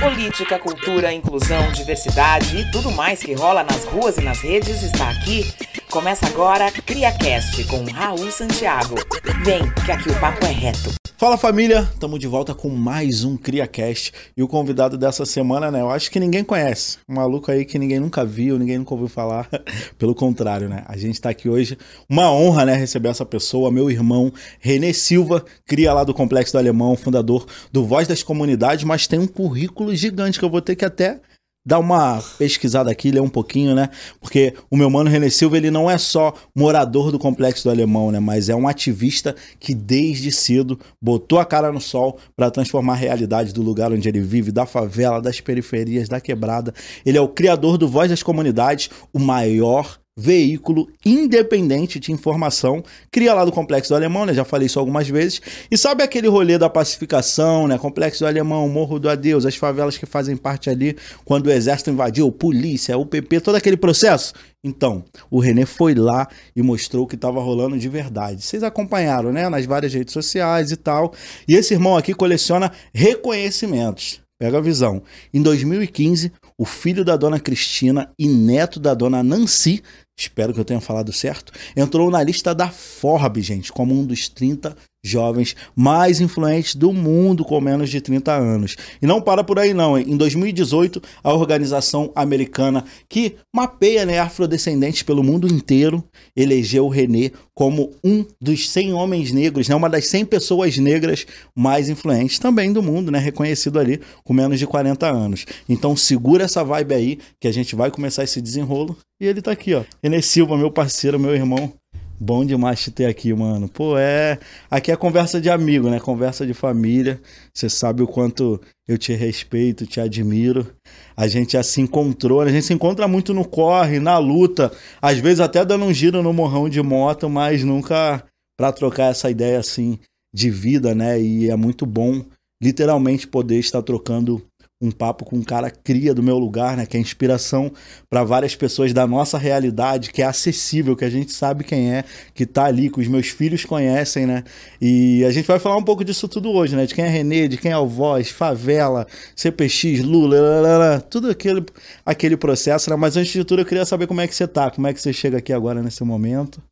Política, cultura, inclusão, diversidade e tudo mais que rola nas ruas e nas redes está aqui. Começa agora CriaCast com Raul Santiago. Vem, que aqui o papo é reto. Fala família, estamos de volta com mais um CriaCast e o convidado dessa semana, né? Eu acho que ninguém conhece, um maluco aí que ninguém nunca viu, ninguém nunca ouviu falar. Pelo contrário, né? A gente tá aqui hoje, uma honra, né? Receber essa pessoa, meu irmão Renê Silva, cria lá do Complexo do Alemão, fundador do Voz das Comunidades, mas tem um currículo gigante que eu vou ter que até dar uma pesquisada aqui, ler um pouquinho, né? Porque o meu mano René Silva, ele não é só morador do Complexo do Alemão, né? Mas é um ativista que desde cedo botou a cara no sol para transformar a realidade do lugar onde ele vive, da favela, das periferias, da quebrada. Ele é o criador do Voz das Comunidades, o maior veículo independente de informação, cria lá do Complexo do Alemão, né? Já falei isso algumas vezes. E sabe aquele rolê da pacificação, né? Complexo do Alemão, Morro do Adeus, as favelas que fazem parte ali quando o exército invadiu, polícia, UPP, todo aquele processo? Então, o René foi lá e mostrou o que estava rolando de verdade. Vocês acompanharam, né? Nas várias redes sociais e tal. E esse irmão aqui coleciona reconhecimentos. Pega a visão. Em 2015, o filho da dona Cristina e neto da dona Nancy espero que eu tenha falado certo, entrou na lista da Forbes, gente, como um dos 30 jovens mais influentes do mundo com menos de 30 anos. E não para por aí não, em 2018, a organização americana que mapeia né, afrodescendentes pelo mundo inteiro elegeu o René como um dos 100 homens negros, né, uma das 100 pessoas negras mais influentes também do mundo, né, reconhecido ali com menos de 40 anos. Então segura essa vibe aí que a gente vai começar esse desenrolo. E ele tá aqui, ó. René Silva, meu parceiro, meu irmão, Bom demais te ter aqui, mano. Pô, é. Aqui é conversa de amigo, né? Conversa de família. Você sabe o quanto eu te respeito, te admiro. A gente já se encontrou, né? a gente se encontra muito no corre, na luta. Às vezes até dando um giro no morrão de moto, mas nunca para trocar essa ideia assim de vida, né? E é muito bom, literalmente, poder estar trocando um papo com um cara cria do meu lugar, né? Que é inspiração para várias pessoas da nossa realidade, que é acessível, que a gente sabe quem é, que tá ali, que os meus filhos conhecem, né? E a gente vai falar um pouco disso tudo hoje, né? De quem é Renê, de quem é o Voz, Favela, CPX, Lula, lalala, tudo aquele, aquele processo, né? Mas antes de tudo, eu queria saber como é que você tá, como é que você chega aqui agora nesse momento.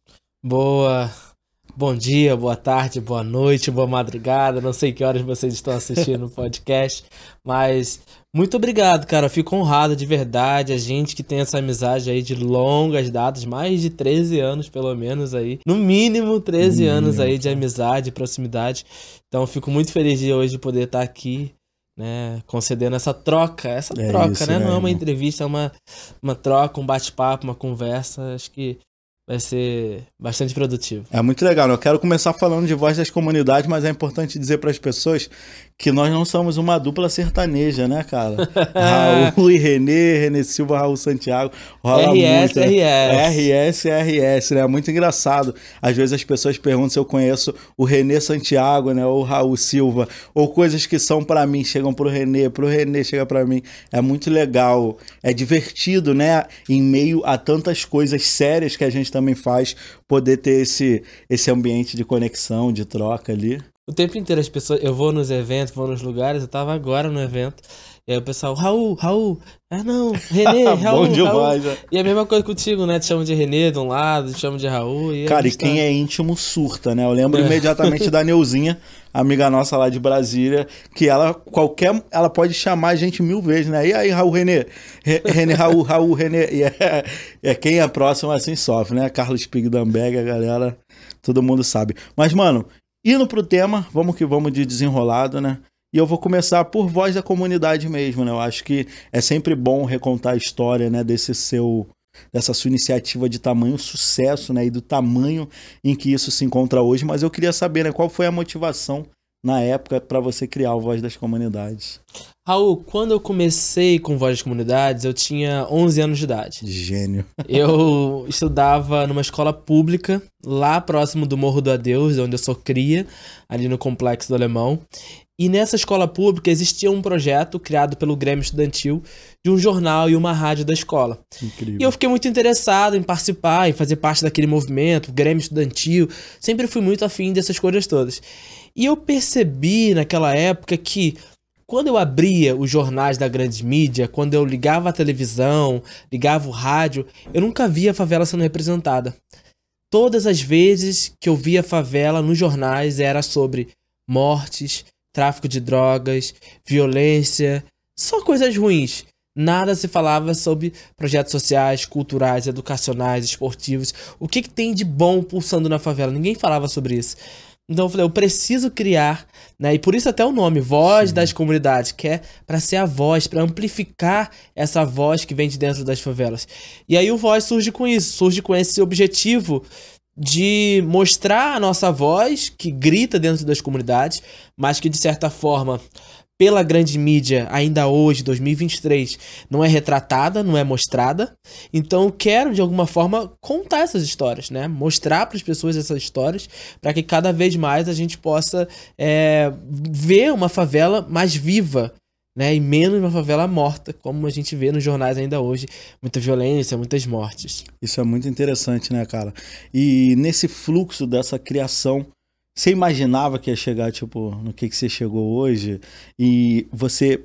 Boa, Bom dia, boa tarde, boa noite, boa madrugada. Não sei que horas vocês estão assistindo o podcast, mas muito obrigado, cara. Fico honrado de verdade. A gente que tem essa amizade aí de longas datas, mais de 13 anos pelo menos aí. No mínimo 13 anos aí de amizade, proximidade. Então fico muito feliz de hoje poder estar aqui né, concedendo essa troca, essa é troca, isso, né? Não é uma entrevista, é uma, uma troca, um bate-papo, uma conversa. Acho que vai ser bastante produtivo. É muito legal. Eu quero começar falando de voz das comunidades, mas é importante dizer para as pessoas que nós não somos uma dupla sertaneja, né, cara? Raul e Renê, Renê Silva, Raul Santiago. Rola RS, muito, RS. RS, RS, né? É muito engraçado. Às vezes as pessoas perguntam se eu conheço o Renê Santiago, né, ou o Raul Silva, ou coisas que são para mim, chegam pro Renê, pro Renê chega para mim. É muito legal, é divertido, né, em meio a tantas coisas sérias que a gente também faz, poder ter esse, esse ambiente de conexão, de troca ali. O tempo inteiro as pessoas. Eu vou nos eventos, vou nos lugares, eu tava agora no evento. E aí o pessoal, Raul, Raul, ah não, Renê, Raul. Bom demais, Raul. E é a mesma coisa contigo, né? Te chamo de Renê de um lado, te chamo de Raul. E Cara, e quem tá... é íntimo surta, né? Eu lembro é. imediatamente da Neuzinha, amiga nossa lá de Brasília, que ela, qualquer. Ela pode chamar a gente mil vezes, né? E aí, Raul, Renê? Renê, Raul, Raul, Renê. E é, é quem é próximo assim sofre, né? Carlos Pigdamberg, a galera, todo mundo sabe. Mas, mano, Indo pro tema, vamos que vamos de desenrolado, né? E eu vou começar por voz da comunidade mesmo, né? Eu acho que é sempre bom recontar a história, né, desse seu dessa sua iniciativa de tamanho sucesso, né, e do tamanho em que isso se encontra hoje, mas eu queria saber, né, qual foi a motivação na época para você criar o Voz das Comunidades? Raul, quando eu comecei com Voz das Comunidades, eu tinha 11 anos de idade. Gênio. Eu estudava numa escola pública, lá próximo do Morro do Adeus, onde eu sou cria, ali no Complexo do Alemão. E nessa escola pública existia um projeto criado pelo Grêmio Estudantil de um jornal e uma rádio da escola. Incrível. E eu fiquei muito interessado em participar, em fazer parte daquele movimento, Grêmio Estudantil. Sempre fui muito afim dessas coisas todas. E eu percebi naquela época que quando eu abria os jornais da grande mídia, quando eu ligava a televisão, ligava o rádio, eu nunca via a favela sendo representada. Todas as vezes que eu via a favela nos jornais era sobre mortes, tráfico de drogas, violência, só coisas ruins. Nada se falava sobre projetos sociais, culturais, educacionais, esportivos. O que, que tem de bom pulsando na favela? Ninguém falava sobre isso. Então eu falei, eu preciso criar, né? E por isso até o nome, Voz Sim. das Comunidades, que é para ser a voz, para amplificar essa voz que vem de dentro das favelas. E aí o Voz surge com isso, surge com esse objetivo de mostrar a nossa voz que grita dentro das comunidades, mas que de certa forma pela grande mídia ainda hoje, 2023, não é retratada, não é mostrada. Então quero de alguma forma contar essas histórias, né? Mostrar para as pessoas essas histórias para que cada vez mais a gente possa é, ver uma favela mais viva. Né, e menos uma favela morta, como a gente vê nos jornais ainda hoje. Muita violência, muitas mortes. Isso é muito interessante, né, cara? E nesse fluxo dessa criação você imaginava que ia chegar, tipo, no que, que você chegou hoje? E você.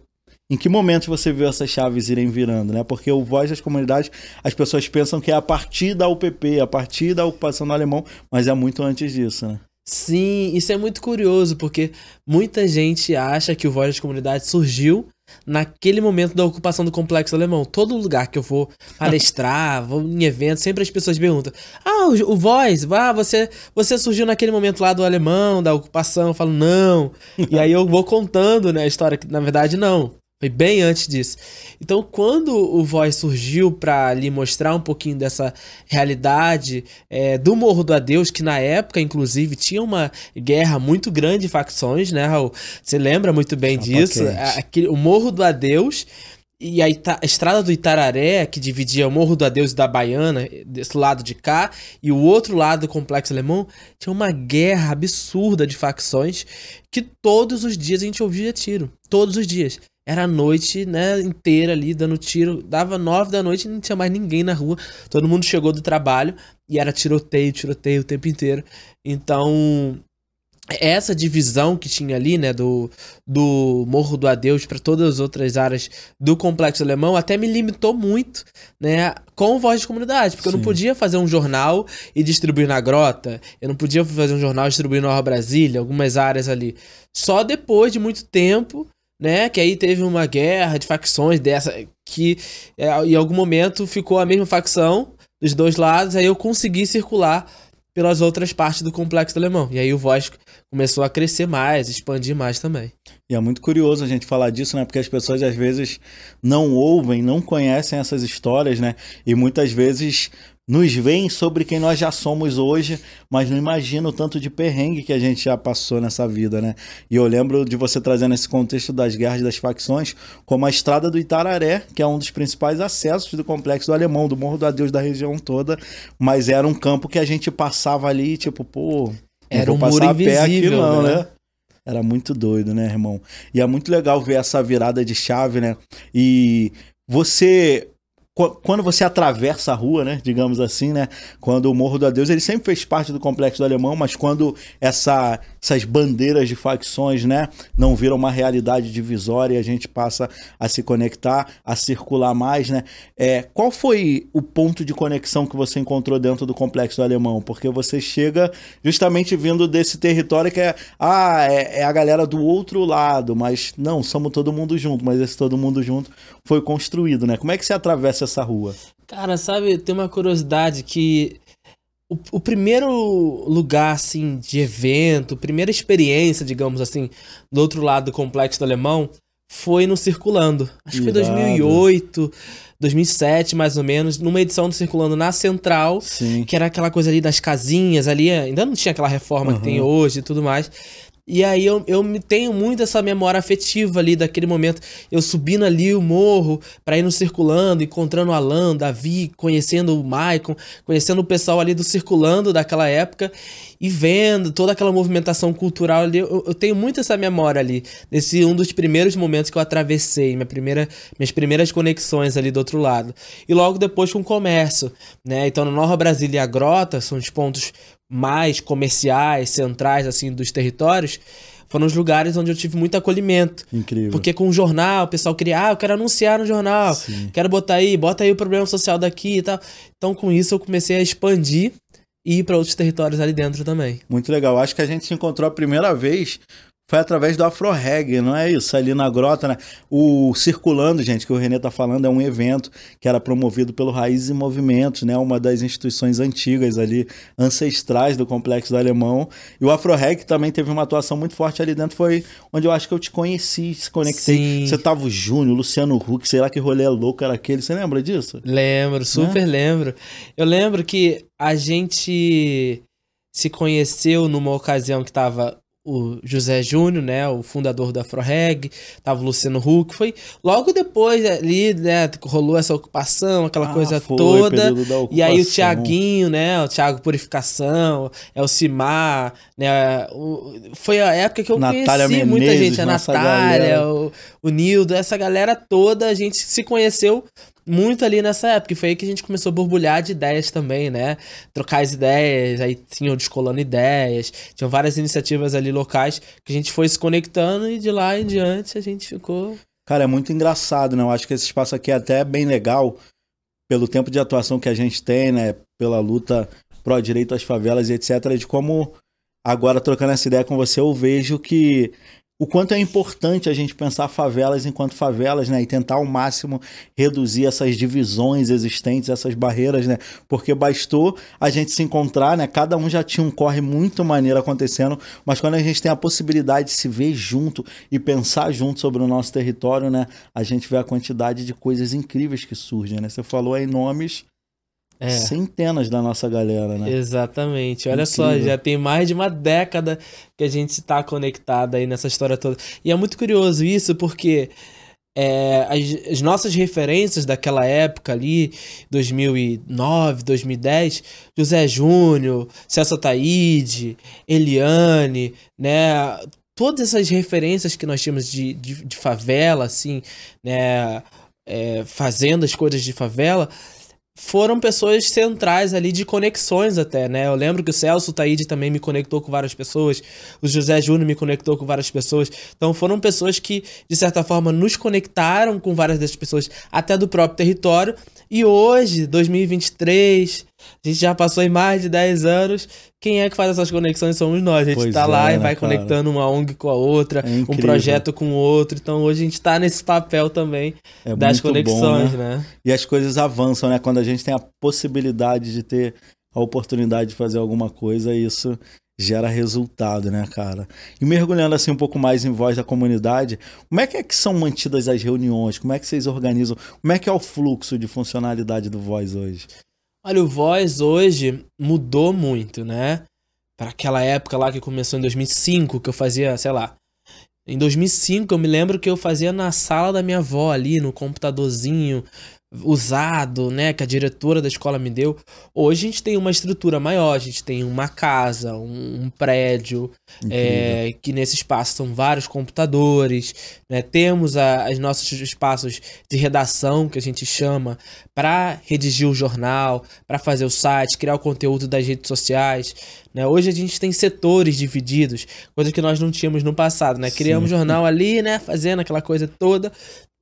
Em que momento você viu essas chaves irem virando, né? Porque o Voz das Comunidades, as pessoas pensam que é a partir da UPP, a partir da ocupação do alemão, mas é muito antes disso, né? Sim, isso é muito curioso, porque muita gente acha que o Voz das Comunidades surgiu naquele momento da ocupação do complexo alemão. Todo lugar que eu vou palestrar, vou em eventos, sempre as pessoas perguntam: Ah, o, o Voz, ah, você, você surgiu naquele momento lá do alemão, da ocupação. Eu falo, não. e aí eu vou contando né, a história, que na verdade não. Foi bem antes disso. Então, quando o Voz surgiu para lhe mostrar um pouquinho dessa realidade é, do Morro do Adeus, que na época, inclusive, tinha uma guerra muito grande de facções, né, Raul? Você lembra muito bem disso? Aquele, o Morro do Adeus e a, a, estrada do Itararé, que dividia o Morro do Adeus e da Baiana, desse lado de cá, e o outro lado do Complexo Alemão, tinha uma guerra absurda de facções que todos os dias a gente ouvia tiro. Todos os dias. Era a noite, né, inteira ali, dando tiro. Dava nove da noite e não tinha mais ninguém na rua. Todo mundo chegou do trabalho e era tiroteio, tiroteio o tempo inteiro. Então, essa divisão que tinha ali, né, do, do Morro do Adeus para todas as outras áreas do Complexo Alemão, até me limitou muito, né, com voz de comunidade, porque Sim. eu não podia fazer um jornal e distribuir na Grota, eu não podia fazer um jornal e distribuir na Nova Brasília, algumas áreas ali. Só depois de muito tempo né? Que aí teve uma guerra de facções dessa que é, em algum momento ficou a mesma facção dos dois lados, aí eu consegui circular pelas outras partes do complexo alemão. E aí o Voz começou a crescer mais, expandir mais também. E é muito curioso a gente falar disso, né? Porque as pessoas às vezes não ouvem, não conhecem essas histórias, né? E muitas vezes nos veem sobre quem nós já somos hoje, mas não imagina o tanto de perrengue que a gente já passou nessa vida, né? E eu lembro de você trazendo esse contexto das guerras das facções, como a estrada do Itararé, que é um dos principais acessos do complexo do Alemão, do Morro do Adeus da região toda, mas era um campo que a gente passava ali, tipo, pô, era um muro invisível, aqui não, né? né? Era muito doido, né, irmão? E é muito legal ver essa virada de chave, né? E você quando você atravessa a rua, né, digamos assim, né, quando o Morro do Adeus, ele sempre fez parte do complexo do Alemão, mas quando essa, essas bandeiras de facções, né, não viram uma realidade divisória e a gente passa a se conectar, a circular mais, né, é, qual foi o ponto de conexão que você encontrou dentro do complexo do Alemão? Porque você chega justamente vindo desse território que é, ah, é, é a galera do outro lado, mas não, somos todo mundo junto, mas esse todo mundo junto foi construído, né? Como é que você atravessa essa rua? Cara, sabe, tem uma curiosidade que o, o, primeiro lugar, assim, de evento, primeira experiência, digamos assim, do outro lado do Complexo do Alemão, foi no Circulando. Acho que foi 2008, 2007, mais ou menos, numa edição do Circulando na Central, Sim. que era aquela coisa ali das casinhas ali, ainda não tinha aquela reforma uhum. que tem hoje e tudo mais. E aí eu, eu tenho muito essa memória afetiva ali daquele momento. Eu subindo ali o morro para ir no circulando, encontrando o Alan, Davi, conhecendo o Maicon, conhecendo o pessoal ali do circulando daquela época e vendo toda aquela movimentação cultural ali. Eu, eu tenho muito essa memória ali, desse um dos primeiros momentos que eu atravessei, minha primeira, minhas primeiras conexões ali do outro lado. E logo depois com o comércio, né? Então, na Nova Brasília e a Grota são os pontos mais comerciais, centrais, assim, dos territórios, foram os lugares onde eu tive muito acolhimento. Incrível. Porque com o jornal, o pessoal queria, ah, eu quero anunciar no jornal, Sim. quero botar aí, bota aí o problema social daqui e tal. Então, com isso, eu comecei a expandir e ir para outros territórios ali dentro também. Muito legal. Acho que a gente se encontrou a primeira vez foi através do Afro Reggae, não é isso? Ali na grota, né? O Circulando, gente, que o Renê tá falando, é um evento que era promovido pelo Raízes e Movimentos, né? Uma das instituições antigas ali, ancestrais do Complexo do Alemão. E o Afro Reggae também teve uma atuação muito forte ali dentro, foi onde eu acho que eu te conheci, se conectei. Sim. Você tava o Júnior, Luciano Huck, sei lá que rolê louco era aquele. Você lembra disso? Lembro, super lembro. Eu lembro que a gente se conheceu numa ocasião que tava o José Júnior, né, o fundador da Afroreg, tava o Luciano Huck, foi logo depois ali, né, rolou essa ocupação, aquela Ah, coisa foi, toda. E aí o. Tiaguinho, né, o Thiago Purificação, é o Cimar, né, o- foi a época que eu Natália conheci muita Menezes, gente, a Natália, o, o Nildo, essa galera toda, a gente se conheceu muito ali nessa época. E foi aí que a gente começou a borbulhar de ideias também, né? Trocar as ideias, aí tinha o Descolando Ideias, tinham várias iniciativas ali locais que a gente foi se conectando e de lá em diante a gente ficou. Cara, é muito engraçado, né? Eu acho que esse espaço aqui é até bem legal pelo tempo de atuação que a gente tem, né? Pela luta pró direito às favelas e etc. De como agora trocando essa ideia com você, eu vejo que o quanto é importante a gente pensar favelas enquanto favelas, né? E tentar ao máximo reduzir essas divisões existentes, essas barreiras, né? Porque bastou a gente se encontrar, né? Cada um já tinha um corre muito maneiro acontecendo, mas quando a gente tem a possibilidade de se ver junto e pensar junto sobre o nosso território, né? A gente vê a quantidade de coisas incríveis que surgem, né? Você falou aí nomes É. centenas da nossa galera, né? Exatamente. Olha só, Incrível. já tem mais de uma década que a gente está conectado aí nessa história toda. E é muito curioso isso, porque é, as, as nossas referências daquela época ali, 2009, 2010, José Júnior, Celso Taíde, Eliane, né? Todas essas referências que nós tínhamos de, de, de favela, assim, né? É, fazendo as coisas de favela, foram pessoas centrais ali de conexões até, né? Eu lembro que o Celso Taíde também me conectou com várias pessoas, o José Júnior me conectou com várias pessoas. Então foram pessoas que, de certa forma, nos conectaram com várias dessas pessoas, até do próprio território. E hoje, 2023, a gente já passou em mais de 10 anos. Quem é que faz essas conexões somos nós. A gente Pois tá é, lá e vai cara? conectando uma ONG com a outra, É um projeto com o outro. Então hoje a gente tá nesse papel também É das muito bom, conexões, né? né? E as coisas avançam, né? Quando a gente tem a possibilidade de ter a oportunidade de fazer alguma coisa, isso gera resultado, né, cara? E mergulhando assim um pouco mais em voz da comunidade, como é que é que são mantidas as reuniões? Como é que vocês organizam? Como é que é o fluxo de funcionalidade do Voz hoje? Olha, o Voz hoje mudou muito, né? Para aquela época lá que começou em 2005, que eu fazia, sei lá. Em 2005 eu me lembro que eu fazia na sala da minha avó ali, no computadorzinho usado, né, que a diretora da escola me deu. Hoje a gente tem uma estrutura maior, a gente tem uma casa, um, um prédio, é, que nesse espaço são vários computadores, né? Temos a, os nossos espaços de redação que a gente chama para redigir o jornal, para fazer o site, criar o conteúdo das redes sociais. Né? Hoje a gente tem setores divididos, coisa que nós não tínhamos no passado, né? Criamos Sim. jornal ali, né? Fazendo aquela coisa toda.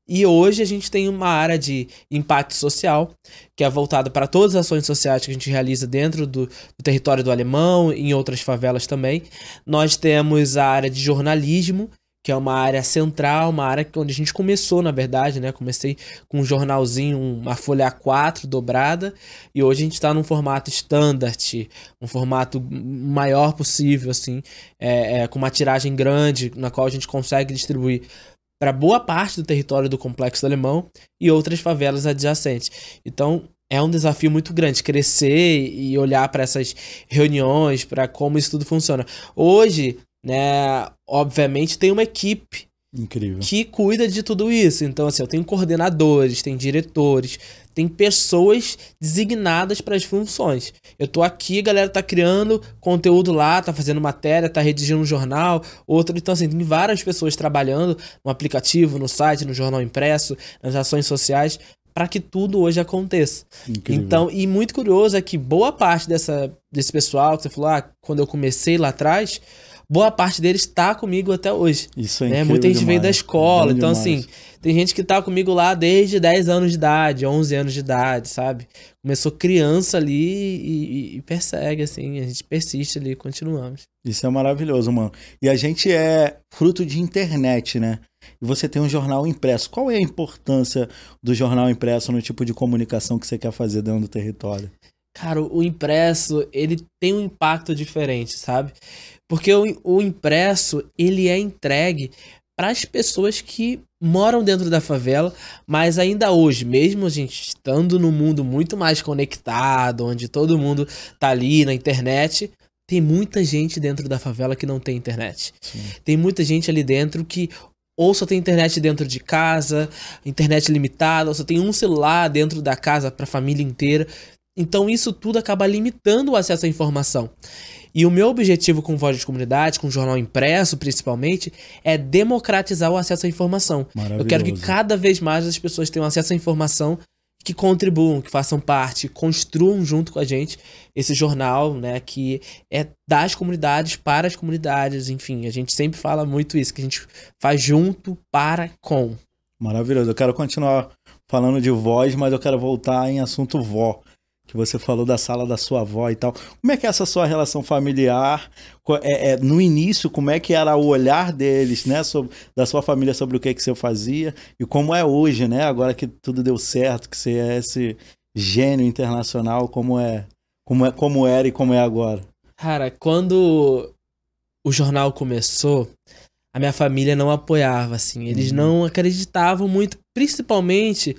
E hoje a gente tem uma área de impacto social, que é voltada para todas as ações sociais que a gente realiza dentro do, do território do Alemão, em outras favelas também. Nós temos a área de jornalismo, que é uma área central, uma área onde a gente começou, na verdade, né? Comecei com um jornalzinho, uma folha A4 dobrada, e hoje a gente está num formato standard, um formato maior possível, assim, é, é, com uma tiragem grande, na qual a gente consegue distribuir para boa parte do território do Complexo do Alemão e outras favelas adjacentes. Então, é um desafio muito grande crescer e olhar para essas reuniões, para como isso tudo funciona. Hoje, né, obviamente tem uma equipe Incrível. que cuida de tudo isso. Então, assim, eu tenho coordenadores, tem diretores, tem pessoas designadas para as funções. Eu tô aqui, a galera tá criando conteúdo lá, tá fazendo matéria, tá redigindo um jornal, outro. Então, assim, tem várias pessoas trabalhando no aplicativo, no site, no jornal impresso, nas ações sociais, para que tudo hoje aconteça. Incrível. Então, e muito curioso é que boa parte dessa, desse pessoal que você falou, ah, quando eu comecei lá atrás, boa parte deles está comigo até hoje. Isso é né? incrível Muita gente demais. veio da escola, então demais. assim, tem gente que tá comigo lá desde 10 anos de idade, 11 anos de idade, sabe? Começou criança ali e, e- e persegue, assim, a gente persiste ali, continuamos. Isso é maravilhoso, mano. E a gente é fruto de internet, né? E você tem um jornal impresso. Qual é a importância do jornal impresso no tipo de comunicação que você quer fazer dentro do território? Cara, o impresso, ele tem um impacto diferente, sabe? Porque o, o impresso, ele é entregue para as pessoas que moram dentro da favela, mas ainda hoje, mesmo a gente estando num mundo muito mais conectado, onde todo mundo tá ali na internet, tem muita gente dentro da favela que não tem internet. Sim. Tem muita gente ali dentro que ou só tem internet dentro de casa, internet limitada, ou só tem um celular dentro da casa para a família inteira. Então isso tudo acaba limitando o acesso à informação. E o meu objetivo com Voz de Comunidade, com o jornal impresso principalmente, é democratizar o acesso à informação. Eu quero que cada vez mais as pessoas tenham acesso à informação, que contribuam, que façam parte, construam junto com a gente esse jornal, né, que é das comunidades para as comunidades, enfim, a gente sempre fala muito isso, que a gente faz junto para com. Maravilhoso. Eu quero continuar falando de voz, mas eu quero voltar em assunto vó. Que você falou da sala da sua avó e tal. Como é que é essa sua relação familiar? É, é, no início, como é que era o olhar deles, né? Sobre, da sua família sobre o que, que você fazia? E como é hoje, né? Agora que tudo deu certo, que você é esse gênio internacional, como é, como é, como era e como é agora? Cara, quando o jornal começou, a minha família não apoiava, assim. Eles Uhum. não acreditavam muito, principalmente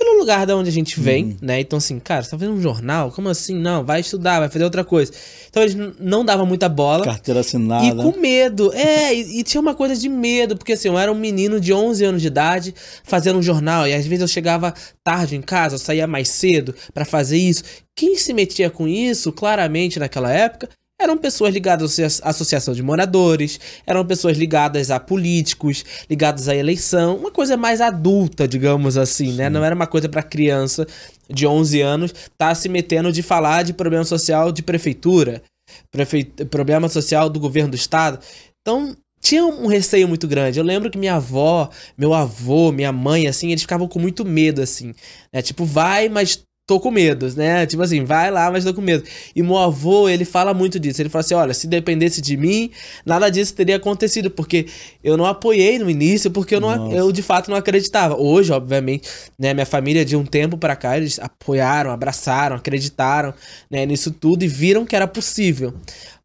pelo lugar da onde a gente vem, Uhum. né? Então, assim, cara, você tá fazendo um jornal? Como assim? Não, vai estudar, vai fazer outra coisa. Então, eles não davam muita bola. Carteira assinada. E com medo. É, e, e tinha uma coisa de medo, porque assim, eu era um menino de 11 anos de idade fazendo um jornal, e às vezes eu chegava tarde em casa, eu saía mais cedo pra fazer isso. Quem se metia com isso, claramente naquela época, eram pessoas ligadas à associa- associação de moradores, eram pessoas ligadas a políticos, ligadas à eleição, uma coisa mais adulta, digamos assim, né? Não era uma coisa pra criança de 11 anos tá se metendo de falar de problema social de prefeitura prefei- problema social do governo do estado. Então, tinha um receio muito grande. Eu lembro que minha avó, meu avô, minha mãe, assim, eles ficavam com muito medo, assim. Né? Tipo, vai, mas tô com medo, né? Tipo assim, vai lá, mas tô com medo. E meu avô, ele fala muito disso. Ele fala assim: olha, se dependesse de mim, nada disso teria acontecido, porque eu não apoiei no início, porque eu, não, Nossa. eu de fato não acreditava. Hoje, obviamente, né, minha família, de um tempo pra cá, eles apoiaram, abraçaram, acreditaram né, nisso tudo e viram que era possível.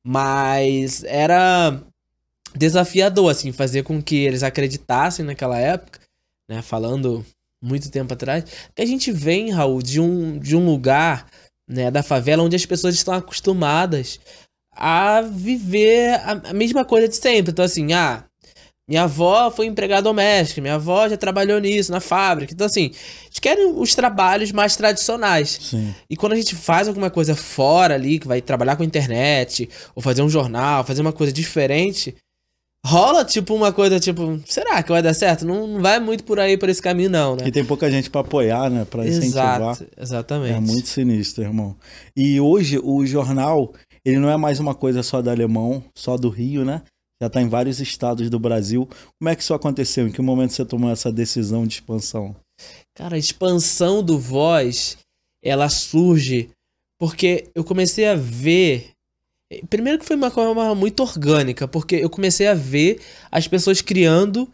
Mas era desafiador, assim, fazer com que eles acreditassem naquela época, né, falando muito tempo atrás, que a gente vem, Raul, de um, de um lugar, né, da favela onde as pessoas estão acostumadas a viver a, a mesma coisa de sempre. Então, assim, ah, minha avó foi empregada doméstica, minha avó já trabalhou nisso, na fábrica. Então, assim, eles querem os trabalhos mais tradicionais. Sim. E quando a gente faz alguma coisa fora ali, que vai trabalhar com internet, ou fazer um jornal, fazer uma coisa diferente, rola tipo uma coisa tipo, será que vai dar certo? Não, não vai muito por aí, por esse caminho, não, né? E tem pouca gente pra apoiar, né? Pra incentivar. Exato, exatamente. É muito sinistro, irmão. E hoje o jornal, ele não é mais uma coisa só do alemão, só do Rio, né? Já tá em vários estados do Brasil. Como é que isso aconteceu? Em que momento você tomou essa decisão de expansão? Cara, a expansão do Voz, ela surge porque eu comecei a ver. Primeiro que foi uma coisa muito orgânica, porque eu comecei a ver as pessoas criando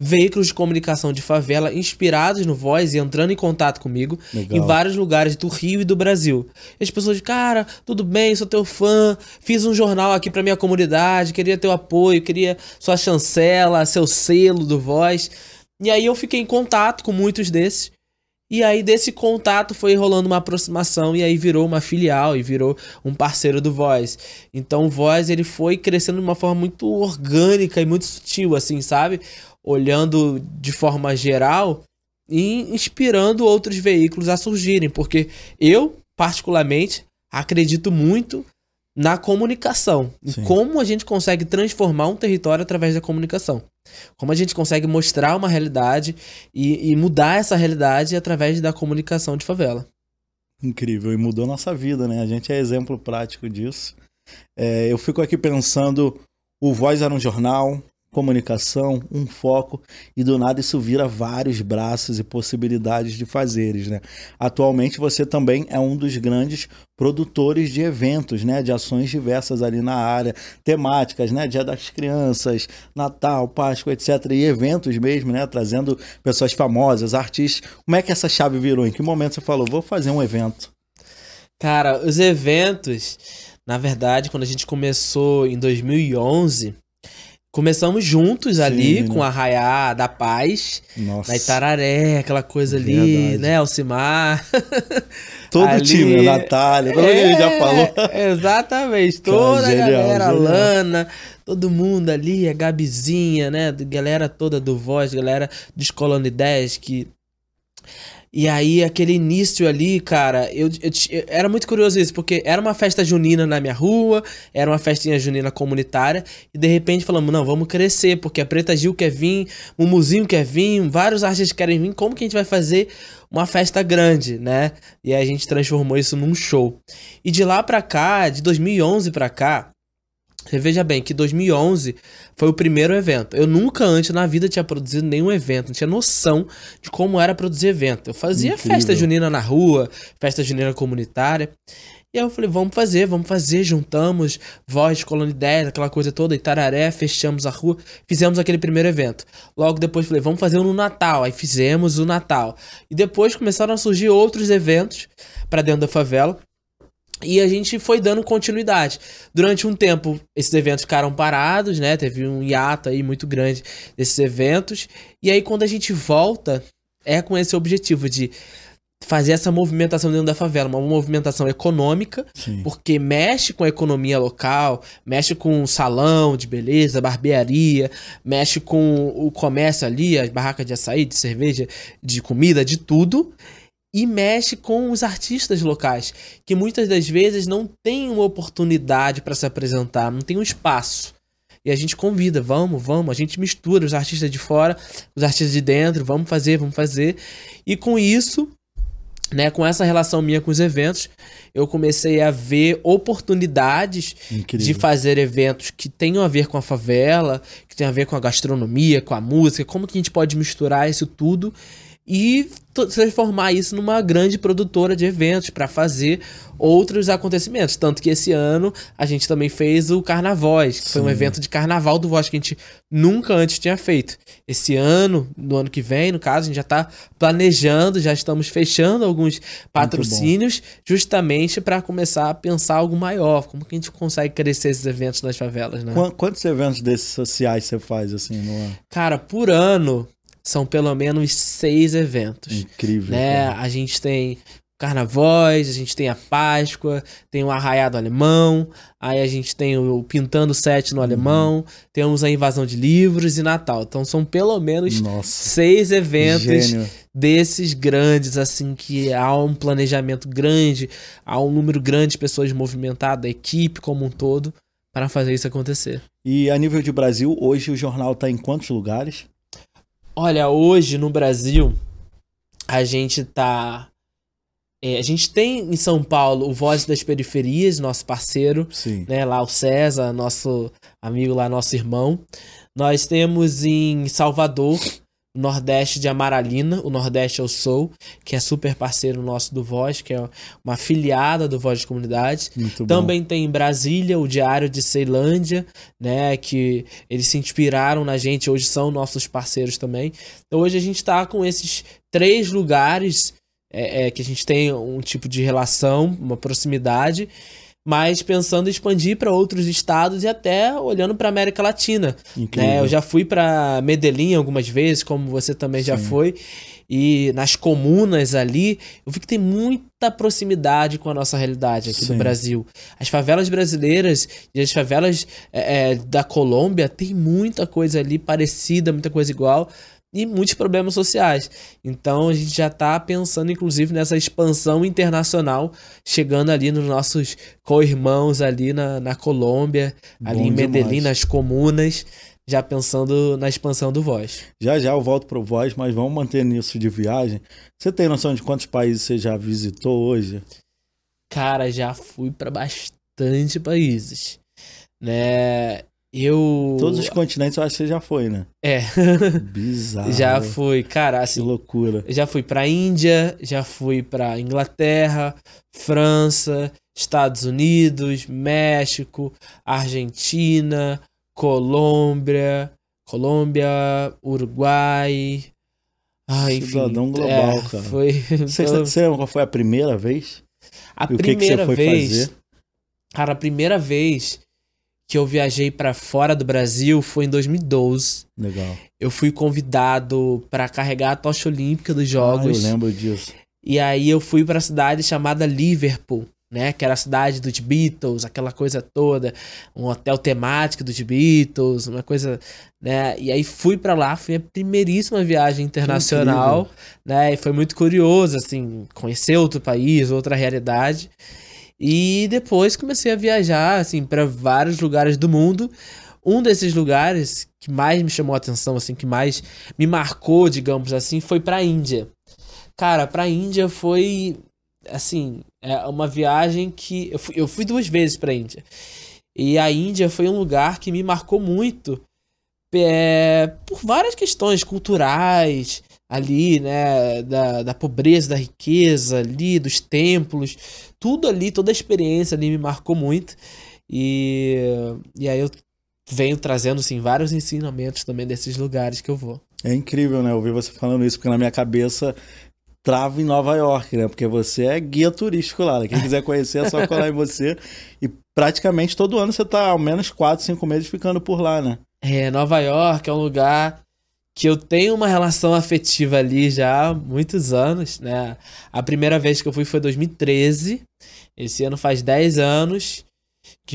veículos de comunicação de favela inspirados no Voz e entrando em contato comigo Legal. em vários lugares do Rio e do Brasil. E as pessoas, cara, tudo bem, sou teu fã, fiz um jornal aqui pra minha comunidade, queria teu apoio, queria sua chancela, seu selo do Voz. E aí eu fiquei em contato com muitos desses. E aí desse contato foi rolando uma aproximação e aí virou uma filial e virou um parceiro do Voz. Então o Voz ele foi crescendo de uma forma muito orgânica e muito sutil assim, sabe? Olhando de forma geral e inspirando outros veículos a surgirem, porque eu particularmente acredito muito na comunicação, Sim. como a gente consegue transformar um território através da comunicação. Como a gente consegue mostrar uma realidade e, e mudar essa realidade através da comunicação de favela. Incrível. E mudou nossa vida, né? A gente é exemplo prático disso. É, eu fico aqui pensando O Voz era um jornal, comunicação, um foco, e do nada isso vira vários braços e possibilidades de fazeres, né? Atualmente você também é um dos grandes produtores de eventos, né, de ações diversas ali na área, temáticas, né, Dia das Crianças, Natal, Páscoa, etc, e eventos mesmo, né, trazendo pessoas famosas, artistas. Como é que essa chave virou? Em que momento você falou, vou fazer um evento? Cara, os eventos, na verdade, quando a gente começou em 2011, Começamos juntos Sim, ali né? com a Raiá da Paz, Nossa. na Itararé, aquela coisa Verdade. ali, né? Alcimar. Todo ali, o time, a Natália, todo é, mundo já falou. Exatamente, toda Cara, a galera, a Lana, todo mundo ali, a Gabizinha, né? Galera toda do Voz, galera do Escola 10 que e aí, aquele início ali, cara, eu, eu, eu, era muito curioso isso, porque era uma festa junina na minha rua, era uma festinha junina comunitária, e de repente falamos, não, vamos crescer, porque a Preta Gil quer vir, o Muzinho quer vir, vários artistas querem vir, como que a gente vai fazer uma festa grande, né? E aí a gente transformou isso num show. E de lá pra cá, de 2011 pra cá, você veja bem que 2011 foi o primeiro evento. Eu nunca antes na vida tinha produzido nenhum evento, não tinha noção de como era produzir evento. Eu fazia Incrível. festa junina na rua, festa junina comunitária. E aí eu falei, vamos fazer, vamos fazer, juntamos voz, colônia 10, aquela coisa toda, Itararé, fechamos a rua, fizemos aquele primeiro evento. Logo depois falei, vamos fazer um no Natal, aí fizemos o Natal. E depois começaram a surgir outros eventos para dentro da favela. E a gente foi dando continuidade. Durante um tempo, esses eventos ficaram parados, né? Teve um hiato aí muito grande desses eventos. E aí, quando a gente volta, é com esse objetivo de fazer essa movimentação dentro da favela, uma movimentação econômica, Sim. porque mexe com a economia local, mexe com o salão de beleza, barbearia, mexe com o comércio ali, as barracas de açaí, de cerveja, de comida, de tudo e mexe com os artistas locais, que muitas das vezes não têm uma oportunidade para se apresentar, não tem um espaço. E a gente convida, vamos, vamos, a gente mistura os artistas de fora, os artistas de dentro, vamos fazer, vamos fazer. E com isso, né, com essa relação minha com os eventos, eu comecei a ver oportunidades Incrível. de fazer eventos que tenham a ver com a favela, que tenham a ver com a gastronomia, com a música, como que a gente pode misturar isso tudo e transformar isso numa grande produtora de eventos para fazer outros acontecimentos. Tanto que esse ano a gente também fez o Carnavóis, que Sim. foi um evento de carnaval do Voz que a gente nunca antes tinha feito. Esse ano, no ano que vem, no caso, a gente já está planejando, já estamos fechando alguns patrocínios justamente para começar a pensar algo maior. Como que a gente consegue crescer esses eventos nas favelas, né? Quantos eventos desses sociais você faz assim no ano? Cara, por ano são pelo menos seis eventos. Incrível. Né? A gente tem Carnavóis, a gente tem a Páscoa, tem o Arraiado Alemão, aí a gente tem o Pintando Sete no Alemão, uhum. temos a Invasão de Livros e Natal. Então são pelo menos Nossa, seis eventos gênio. desses grandes, assim, que há um planejamento grande, há um número grande de pessoas movimentadas, a equipe como um todo, para fazer isso acontecer. E a nível de Brasil, hoje o jornal está em quantos lugares? Olha, hoje no Brasil, a gente tá. É, a gente tem em São Paulo o Voz das Periferias, nosso parceiro, Sim. né? Lá o César, nosso amigo lá, nosso irmão. Nós temos em Salvador Nordeste de Amaralina, o Nordeste Eu Sou, que é super parceiro nosso do Voz, que é uma afiliada do Voz de Comunidade. Muito Também bom. tem em Brasília o Diário de Ceilândia, né, que eles se inspiraram na gente, hoje são nossos parceiros também. Então hoje a gente está com esses três lugares é, é, que a gente tem um tipo de relação, uma proximidade mas pensando em expandir para outros estados e até olhando para América Latina. Né? Eu já fui para Medellín algumas vezes, como você também Sim. já foi, e nas comunas ali, eu vi que tem muita proximidade com a nossa realidade aqui Sim. do Brasil. As favelas brasileiras e as favelas é, é, da Colômbia tem muita coisa ali parecida, muita coisa igual e muitos problemas sociais. Então a gente já está pensando, inclusive, nessa expansão internacional, chegando ali nos nossos co-irmãos ali na, na Colômbia, Bom ali em Medellín, nas comunas, já pensando na expansão do Voz. Já já eu volto para o Voz, mas vamos manter nisso de viagem. Você tem noção de quantos países você já visitou hoje? Cara, já fui para bastante países. Né? Eu. Todos os continentes eu acho que você já foi, né? É. Bizarro. já fui, cara, Que assim. loucura. Já fui pra Índia, já fui pra Inglaterra, França, Estados Unidos, México, Argentina, Colômbia, Colômbia, Uruguai. Ah, enfim. Cidadão global, é, cara. Foi. Você, você lembra qual foi a primeira vez? A E o que, que primeira você foi vez, fazer? cara, a primeira vez que eu viajei pra fora do Brasil foi em 2012. Legal. Eu fui convidado pra carregar a tocha olímpica dos Ah, Jogos. eu lembro disso. E aí eu fui pra cidade chamada Liverpool, né? Que era a cidade dos Beatles, aquela coisa toda, um hotel temático dos Beatles, uma coisa, né? E aí fui pra lá, foi a primeiríssima viagem internacional, né? E foi muito curioso, assim, conhecer outro país, outra realidade. E depois comecei a viajar, assim, para vários lugares do mundo. Um desses lugares que mais me chamou a atenção, assim, que mais me marcou, digamos assim, foi pra Índia. Cara, pra Índia foi, assim, é uma viagem que. Eu fui, eu fui duas vezes pra Índia. E a Índia foi um lugar que me marcou muito é, por várias questões culturais ali, né? Da, da pobreza, da riqueza ali, dos templos. Tudo ali, toda a experiência ali me marcou muito. E, e aí eu venho trazendo, assim, vários ensinamentos também desses lugares que eu vou. É incrível, né? Ouvir você falando isso, porque na minha cabeça trava em Nova York, né? Porque você é guia turístico lá, né? Quem quiser conhecer é só colar em você. E praticamente todo ano você tá ao menos 4, 5 meses ficando por lá, né? É, Nova York é um lugar que eu tenho uma relação afetiva ali já há muitos anos, né? A primeira vez que eu fui foi em 2013. Esse ano faz 10 anos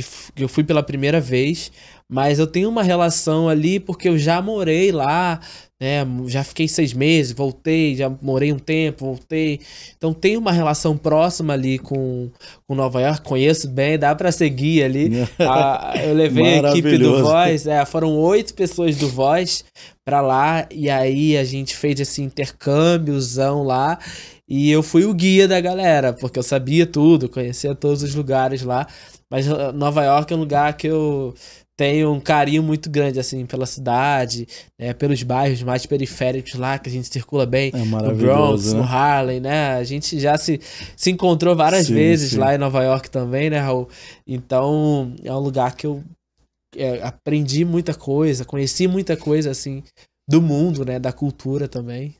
que, eu fui pela primeira vez. Mas eu tenho uma relação ali porque eu já morei lá, né? Já fiquei seis meses, voltei, já morei um tempo, voltei. Então tenho uma relação próxima ali com, com Nova York, conheço bem, dá pra seguir ali. Ah, eu levei a equipe do. Voz, é, foram oito pessoas do Voz pra lá, e aí a gente fez esse intercâmbiozão lá, e eu fui o guia da galera, porque eu sabia tudo, conhecia todos os lugares lá, mas ah, Nova York é um lugar que eu tenho um carinho muito grande, assim, pela cidade, né, pelos bairros mais periféricos lá, que a gente circula bem, É no Bronx, maravilhoso, no né? Harlem, né? A gente já se, se encontrou várias Sim, vezes sim. lá em Nova York também, né, Raul? Então, é um lugar que eu é, aprendi muita coisa, conheci muita coisa, assim, do mundo, né? Da cultura também.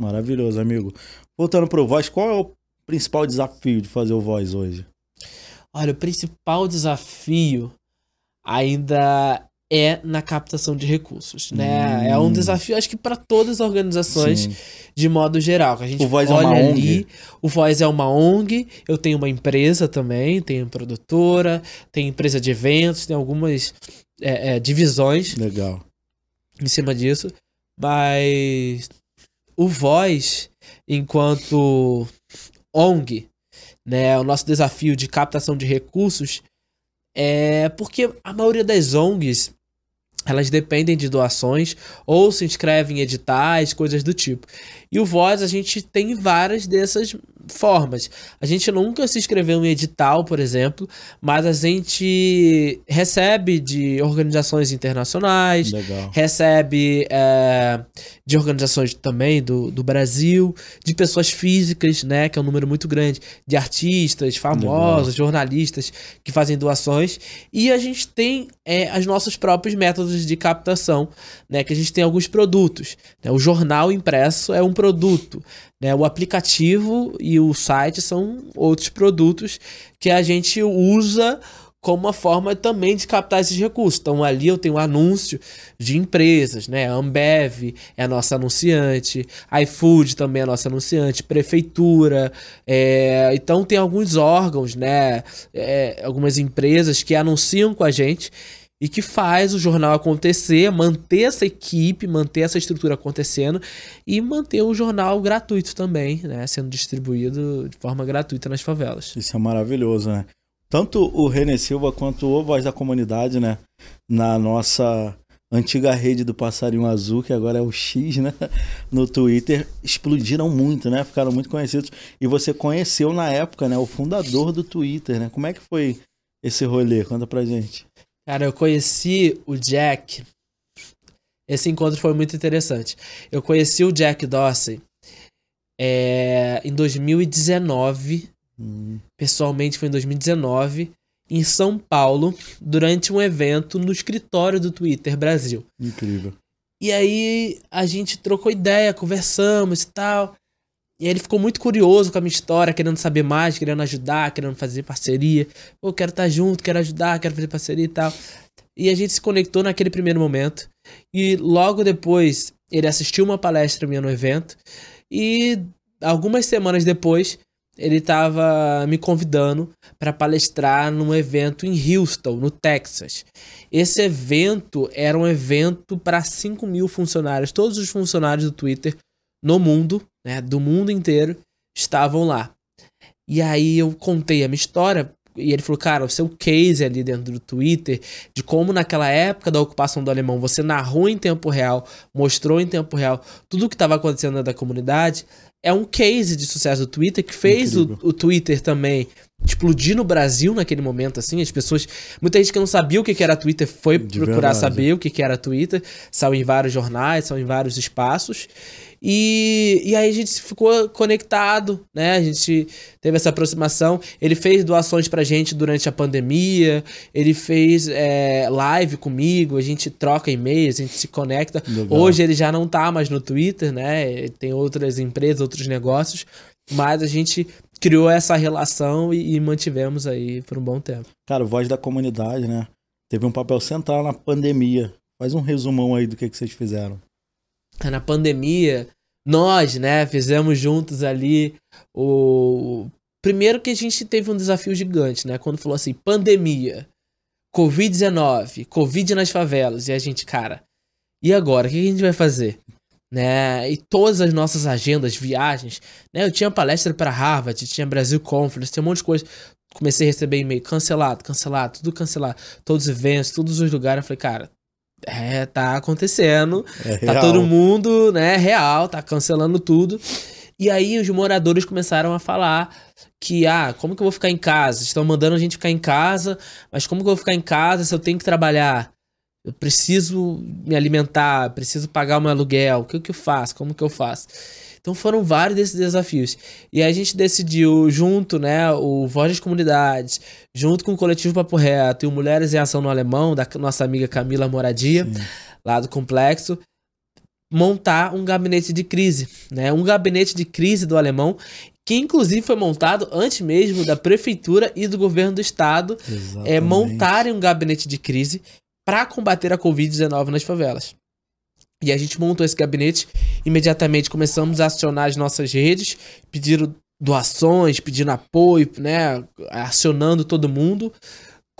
Maravilhoso, amigo. Voltando pro Voz, qual é o principal desafio de fazer o Voz hoje? Olha, o principal desafio ainda é na captação de recursos, né? Hum. É um desafio, acho que para todas as organizações Sim. de modo geral. A gente O Voz é olha uma ali, ONG? o Voz é uma ONG, eu tenho uma empresa também, tenho produtora, tenho empresa de eventos, tem algumas é, é, divisões Legal. em cima disso, mas o Voz, enquanto ONG, né, o nosso desafio de captação de recursos é porque a maioria das ONGs elas dependem de doações ou se inscrevem em editais, coisas do tipo. E o Voz, a gente tem várias dessas formas. A gente nunca se inscreveu em edital, por exemplo, mas a gente recebe de organizações internacionais, Legal. recebe é, de organizações também do, do Brasil, de pessoas físicas, né, que é um número muito grande, de artistas, famosos, jornalistas que fazem doações, e a gente tem é, os nossos próprios métodos de captação, né, que a gente tem alguns produtos. né, o jornal impresso é um produto, né, o aplicativo e o site são outros produtos que a gente usa como uma forma também de captar esses recursos. Então ali eu tenho anúncio de empresas, né? Ambev é a nossa anunciante, iFood também é a nossa anunciante, prefeitura. é, Então tem alguns órgãos, né? É, algumas empresas que anunciam com a gente e que faz o jornal acontecer, manter essa equipe, manter essa estrutura acontecendo e manter o jornal gratuito também, né? Sendo distribuído de forma gratuita nas favelas. Isso é maravilhoso, né? Tanto o René Silva quanto o Voz da Comunidade, né? Na nossa antiga rede do Passarinho Azul, que agora é o X, né? No Twitter, explodiram muito, né? Ficaram muito conhecidos. E você conheceu na época, né? O fundador do Twitter, né? Como é que foi esse rolê? Conta pra gente. Cara, eu conheci o Jack. Esse encontro foi muito interessante. Eu conheci o Jack Dorsey é, em 2019. Hum, Pessoalmente foi em 2019, em São Paulo, durante um evento no escritório do Twitter Brasil. incrível. E aí a gente trocou ideia, conversamos e tal. E ele ficou muito curioso com a minha história, querendo saber mais, querendo ajudar, querendo fazer parceria. Pô, quero estar junto, quero ajudar, quero fazer parceria e tal. E a gente se conectou naquele primeiro momento. E logo depois ele assistiu uma palestra minha no evento. E algumas semanas depois ele estava me convidando para palestrar num evento em Houston, no Texas. Esse evento era um evento para 5 mil funcionários. Todos os funcionários do Twitter no mundo, né, do mundo inteiro, estavam lá. E aí eu contei a minha história e ele falou, cara, o seu case ali dentro do Twitter, de como naquela época da ocupação do alemão você narrou em tempo real, mostrou em tempo real tudo o que estava acontecendo dentro da comunidade, é um case de sucesso do Twitter que fez o, o Twitter também explodir no Brasil naquele momento, assim, as pessoas, muita gente que não sabia o que que era Twitter foi De procurar verdade. saber o que que era Twitter, saiu em vários jornais, saiu em vários espaços, e, e aí a gente ficou conectado, né? A gente teve essa aproximação. Ele fez doações pra gente durante a pandemia, ele fez é, live comigo, a gente troca e-mails, a gente se conecta. Legal. Hoje ele já não tá mais no Twitter, né? Tem outras empresas, outros negócios, mas a gente criou essa relação e, e mantivemos aí por um bom tempo. Cara, voz da comunidade, né? Teve um papel central na pandemia. Faz um resumão aí do que, que vocês fizeram. Na pandemia, nós, né, fizemos juntos ali o. Primeiro que a gente teve um desafio gigante, né? Quando falou assim, pandemia, Covid-19, Covid nas favelas. E a gente, cara, e agora? O que a gente vai fazer? Né? E todas as nossas agendas, viagens, né? Eu tinha palestra para Harvard, tinha Brasil Conference, tinha um monte de coisa. Comecei a receber e-mail cancelado, cancelado, tudo cancelado. Todos os eventos, todos os lugares. Eu falei, cara, é, tá acontecendo. É Tá todo mundo, né, real, tá cancelando tudo. E aí os moradores começaram a falar que, ah, como que eu vou ficar em casa? Estão mandando a gente ficar em casa, mas como que eu vou ficar em casa se eu tenho que trabalhar? Eu preciso me alimentar, preciso pagar o meu aluguel, o que, que eu faço? Como que eu faço? Então foram vários desses desafios. E a gente decidiu, junto, né, o Voz das Comunidades, junto com o Coletivo Papo Reto e o Mulheres em Ação no Alemão, da nossa amiga Camila Moradia, Sim. lá do complexo, montar um gabinete de crise, né? Um gabinete de crise do alemão, que inclusive foi montado antes mesmo da prefeitura e do governo do estado é, montarem um gabinete de crise para combater a Covid-19 nas favelas. E a gente montou esse gabinete, imediatamente começamos a acionar as nossas redes, pedindo doações, pedindo apoio, né, acionando todo mundo.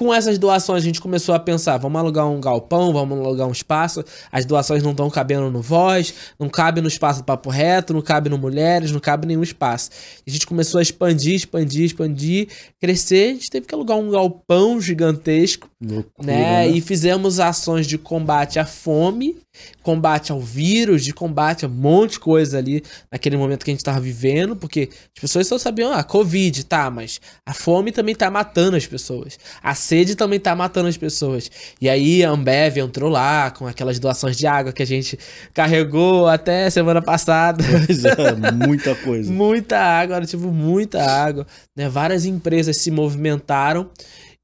Com essas doações a gente começou a pensar, vamos alugar um galpão, vamos alugar um espaço. As doações não estão cabendo no Voz, não cabe no espaço do Papo Reto, não cabe no Mulheres, não cabe em nenhum espaço. A gente começou a expandir, expandir, expandir, crescer. A gente teve que alugar um galpão gigantesco Loucura, né? né? E fizemos ações de combate à fome, combate ao vírus, de combate a um monte de coisa ali naquele momento que a gente tava vivendo, porque as pessoas só sabiam, ah, Covid, tá, mas a fome também tá matando as pessoas. A sede também tá matando as pessoas. E aí a Ambev entrou lá com aquelas doações de água que a gente carregou até semana passada. Pois é, muita coisa. Muita água, era, tipo, muita água. Né? Várias empresas se movimentaram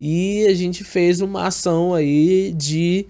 e a gente fez uma ação aí de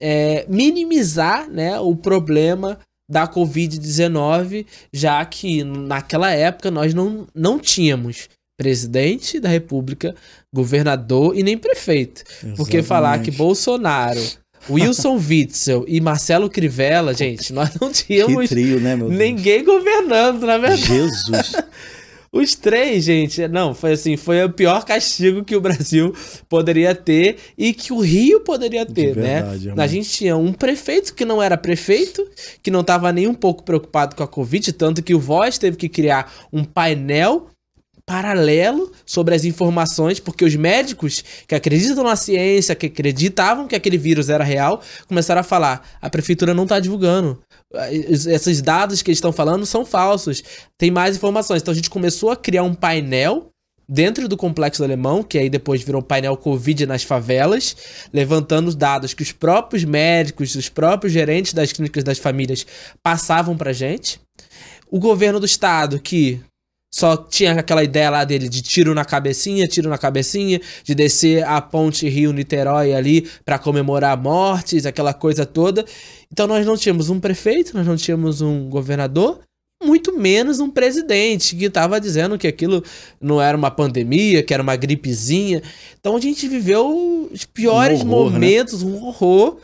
é, minimizar né, o problema da Covid-19, já que naquela época nós não, não tínhamos presidente da república, governador e nem prefeito. Porque falar que Exatamente. Bolsonaro, Wilson Witzel e Marcelo Crivella, gente, nós não Que tínhamos trio, né, meu Deus? ninguém governando, na verdade. Jesus. Os três, gente, não, foi assim, foi o pior castigo que o Brasil poderia ter e que o Rio poderia ter, verdade, né? irmão. A gente tinha um prefeito que não era prefeito, que não estava nem um pouco preocupado com a Covid, tanto que o Voz teve que criar um painel paralelo sobre as informações, porque os médicos que acreditam na ciência, que acreditavam que aquele vírus era real, começaram a falar: a prefeitura não está divulgando. Es- Esses dados que eles estão falando são falsos. Tem mais informações. Então a gente começou a criar um painel dentro do complexo alemão, que aí depois virou painel Covid nas favelas, levantando os dados que os próprios médicos, os próprios gerentes das clínicas das famílias passavam pra gente. O governo do estado, que só tinha aquela ideia lá dele de tiro na cabecinha, tiro na cabecinha, de descer a ponte Rio-Niterói ali para comemorar mortes, aquela coisa toda. Então nós não tínhamos um prefeito, nós não tínhamos um governador, muito menos um presidente que estava dizendo que aquilo não era uma pandemia, que era uma gripezinha. Então a gente viveu os piores um horror, né? momentos, né? um horror.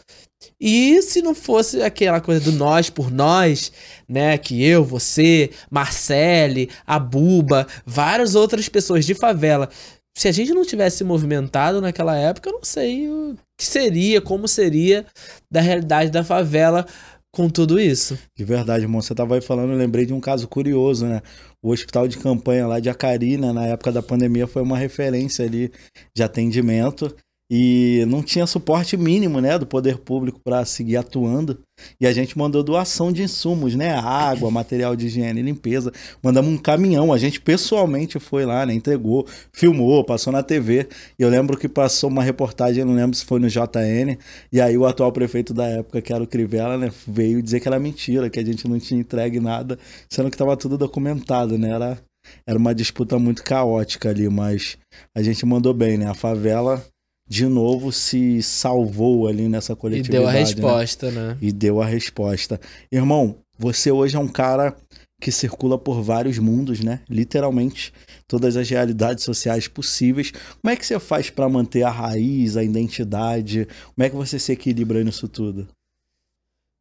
E se não fosse aquela coisa do nós por nós, né, que eu, você, Marcele, a Buba, várias outras pessoas de favela, se a gente não tivesse movimentado naquela época, eu não sei o que seria, como seria da realidade da favela com tudo isso. De verdade, irmão. Você tava aí falando, eu lembrei de um caso curioso, né? O hospital de campanha lá de Acari, né, na época da pandemia, foi uma referência ali de atendimento e não tinha suporte mínimo, né, do poder público para seguir atuando. E a gente mandou doação de insumos, né, água, material de higiene e limpeza. Mandamos um caminhão, a gente pessoalmente foi lá, né, entregou, filmou, passou na TV. E eu lembro que passou uma reportagem, não lembro se foi no JN, e aí o atual prefeito da época, que era o Crivella, né, veio dizer que era mentira, que a gente não tinha entregue nada, sendo que estava tudo documentado, né? Era era uma disputa muito caótica ali, mas a gente mandou bem, né? A favela de novo se salvou ali nessa coletividade. E deu a né? resposta, né? né? E deu a resposta. Irmão, você hoje é um cara que circula por vários mundos, né? Literalmente, todas as realidades sociais possíveis. Como é que você faz para manter a raiz, a identidade? Como é que você se equilibra nisso tudo?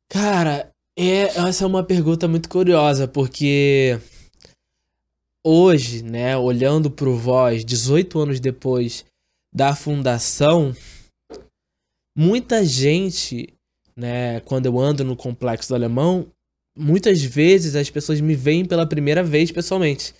Cara, é, essa é uma pergunta muito curiosa, porque hoje, né, olhando pro Voz, 18 anos depois, da fundação, muita gente, né, quando eu ando no complexo do alemão, muitas vezes as pessoas me veem pela primeira vez pessoalmente.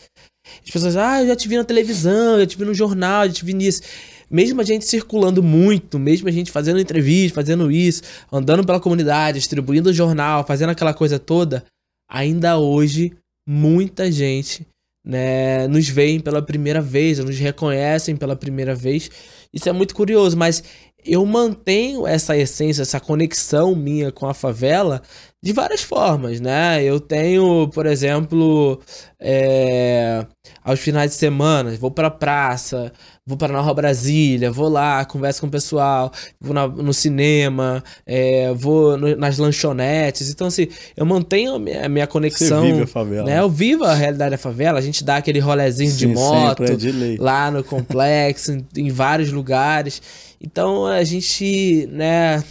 As pessoas, ah, eu já te vi na televisão, já te vi no jornal, já te vi nisso. Mesmo a gente circulando muito, mesmo a gente fazendo entrevista, fazendo isso, andando pela comunidade, distribuindo jornal, fazendo aquela coisa toda, ainda hoje muita gente né, nos veem pela primeira vez, nos reconhecem pela primeira vez. Isso é muito curioso, mas eu mantenho essa essência, essa conexão minha com a favela de várias formas, né? Eu tenho, por exemplo, é, aos finais de semana, vou pra praça, vou para Nova Brasília, vou lá, converso com o pessoal, vou na, no cinema, é, vou no, nas lanchonetes. Então, assim, eu mantenho a minha, a minha conexão. Você vive a favela. Né? Eu vivo a realidade da favela. A gente dá aquele rolezinho Sim, de moto é de lá no complexo, em, em vários lugares. Então, a gente, né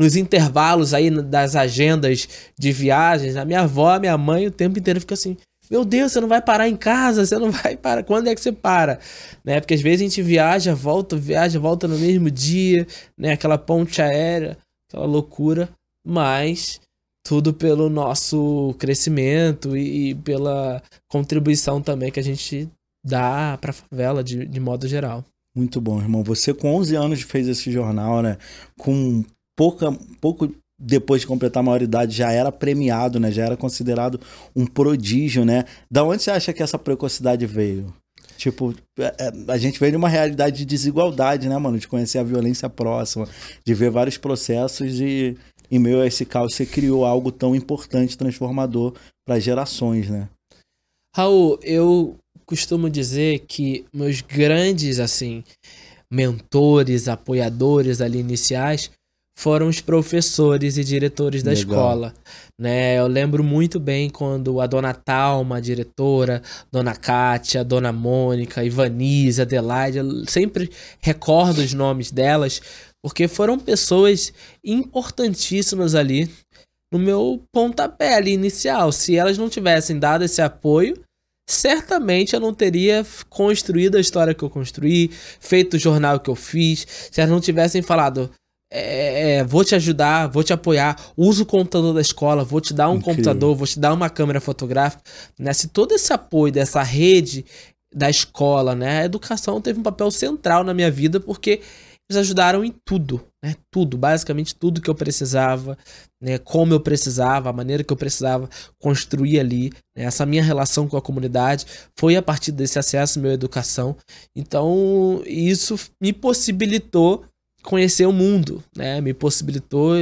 nos intervalos aí das agendas de viagens, a minha avó, a minha mãe, o tempo inteiro fica assim: Meu Deus, você não vai parar em casa, você não vai parar. Quando é que você para? Né? Porque às vezes a gente viaja, volta, viaja, volta no mesmo dia, né? Aquela ponte aérea, aquela loucura, mas tudo pelo nosso crescimento e, e pela contribuição também que a gente dá para a favela de, de modo geral. Muito bom, irmão. Você com 11 anos fez esse jornal, né? Com pouca, pouco depois de completar a maioridade já era premiado, né? Já era considerado um prodígio, né? Da onde você acha que essa precocidade veio? Tipo, é, é, a gente veio de uma realidade de desigualdade, né, mano? De conhecer a violência próxima, de ver vários processos e, em meio a esse caos, você criou algo tão importante, transformador para gerações, né? Raul, eu costumo dizer que meus grandes, assim, mentores, apoiadores ali iniciais foram os professores e diretores da Legal. escola. Né? Eu lembro muito bem quando a dona Talma, a diretora, dona Kátia, dona Mônica, Ivanise, Adelaide, eu sempre recordo os nomes delas, porque foram pessoas importantíssimas ali no meu pontapé ali inicial. Se elas não tivessem dado esse apoio, certamente eu não teria construído a história que eu construí, feito o jornal que eu fiz, se elas não tivessem falado, é, é, vou te ajudar, vou te apoiar, usa o computador da escola, vou te dar um Incrível. computador, vou te dar uma câmera fotográfica. Né? Se todo esse apoio dessa rede da escola, né? A educação teve um papel central na minha vida, porque nos ajudaram em tudo, né? Tudo, basicamente tudo que eu precisava, né? Como eu precisava, a maneira que eu precisava construir ali. Né? Essa minha relação com a comunidade foi a partir desse acesso à minha educação. Então, isso me possibilitou conhecer o mundo, né? Me possibilitou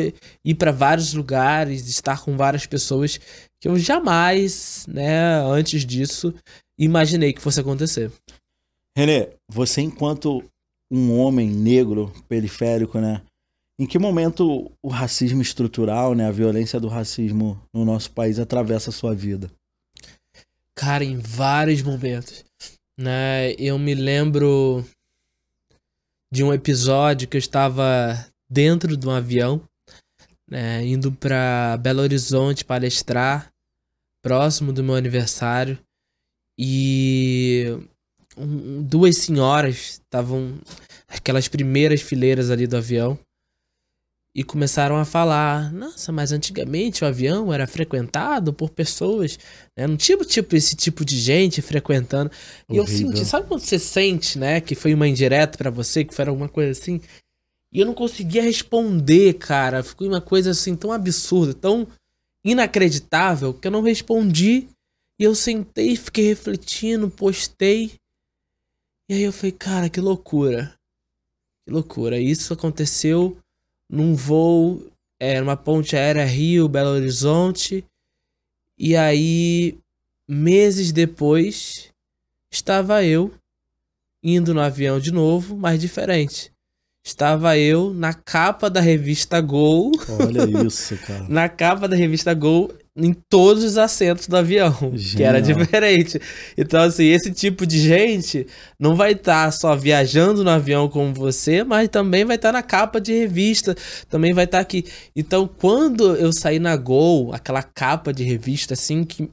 ir para vários lugares, estar com várias pessoas que eu jamais, né, antes disso, imaginei que fosse acontecer. Renê, você enquanto um homem negro periférico, né? Em que momento o racismo estrutural, né, a violência do racismo no nosso país atravessa a sua vida? Cara, em vários momentos, né? Eu me lembro de um episódio que eu estava dentro de um avião, né, indo para Belo Horizonte palestrar, próximo do meu aniversário, e um, duas senhoras estavam aquelas primeiras fileiras ali do avião e começaram a falar: Nossa, mas antigamente o avião era frequentado por pessoas, né? Não tinha tipo esse tipo de gente frequentando. E Horrível. eu senti, sabe quando você sente, né, que foi uma indireta para você, que foi alguma coisa assim? E eu não conseguia responder, cara. Ficou uma coisa assim tão absurda, tão inacreditável que eu não respondi. E eu sentei, fiquei refletindo, postei. E aí eu falei, cara, que loucura. Que loucura. Isso aconteceu num voo, é, numa ponte aérea Rio, Belo Horizonte. E aí, meses depois, estava eu indo no avião de novo, mas diferente. Estava eu na capa da revista Gol. Olha isso, cara. na capa da revista Gol, em todos os assentos do avião, Genial. que era diferente. Então, assim, esse tipo de gente não vai estar tá só viajando no avião como você, mas também vai estar tá na capa de revista, também vai estar tá aqui. Então, quando eu saí na Gol, aquela capa de revista, assim, que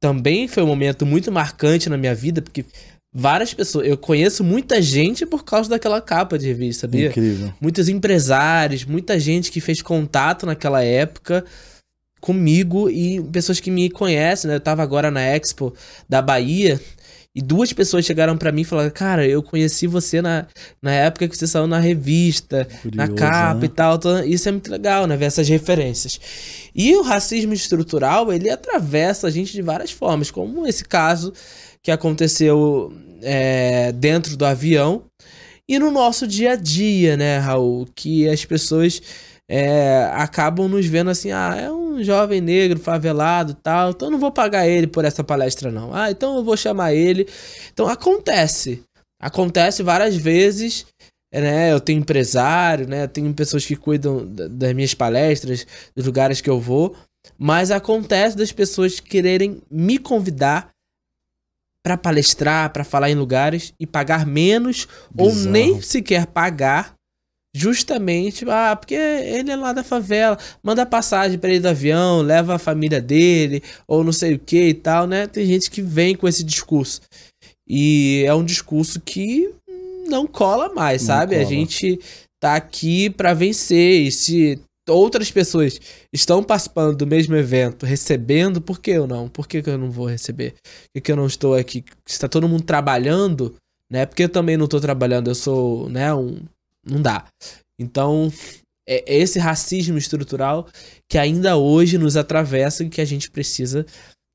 também foi um momento muito marcante na minha vida, porque várias pessoas. Eu conheço muita gente por causa daquela capa de revista, sabia? Incrível. Muitos empresários, muita gente que fez contato naquela época comigo e pessoas que me conhecem, né? Eu tava agora na Expo da Bahia e duas pessoas chegaram para mim e falaram: Cara, eu conheci você na, na época que você saiu na revista, Curioso, na capa né? e tal. Isso é muito legal, né? Ver essas referências. E o racismo estrutural, ele atravessa a gente de várias formas, como esse caso que aconteceu é, dentro do avião e no nosso dia a dia, né, Raul? Que as pessoas é, acabam nos vendo assim, ah, é um jovem negro favelado tal, então não vou pagar ele por essa palestra não. Ah, então eu vou chamar ele. Então acontece, acontece várias vezes, né? Eu tenho empresário, né? Eu tenho pessoas que cuidam das minhas palestras, dos lugares que eu vou, mas acontece das pessoas quererem me convidar para palestrar, para falar em lugares e pagar menos Bizarro. ou nem sequer pagar justamente, ah, porque ele é lá da favela, manda passagem para ele do avião, leva a família dele, ou não sei o que e tal, né? Tem gente que vem com esse discurso. E é um discurso que não cola mais, não sabe? Cola. A gente tá aqui para vencer e se outras pessoas estão participando do mesmo evento, recebendo, por que eu não? Por que, que eu não vou receber? Por que, que eu não estou aqui? Está todo mundo trabalhando, né? Porque eu também não estou trabalhando, eu sou, né, um, não dá. Então, é, é esse racismo estrutural que ainda hoje nos atravessa e que a gente precisa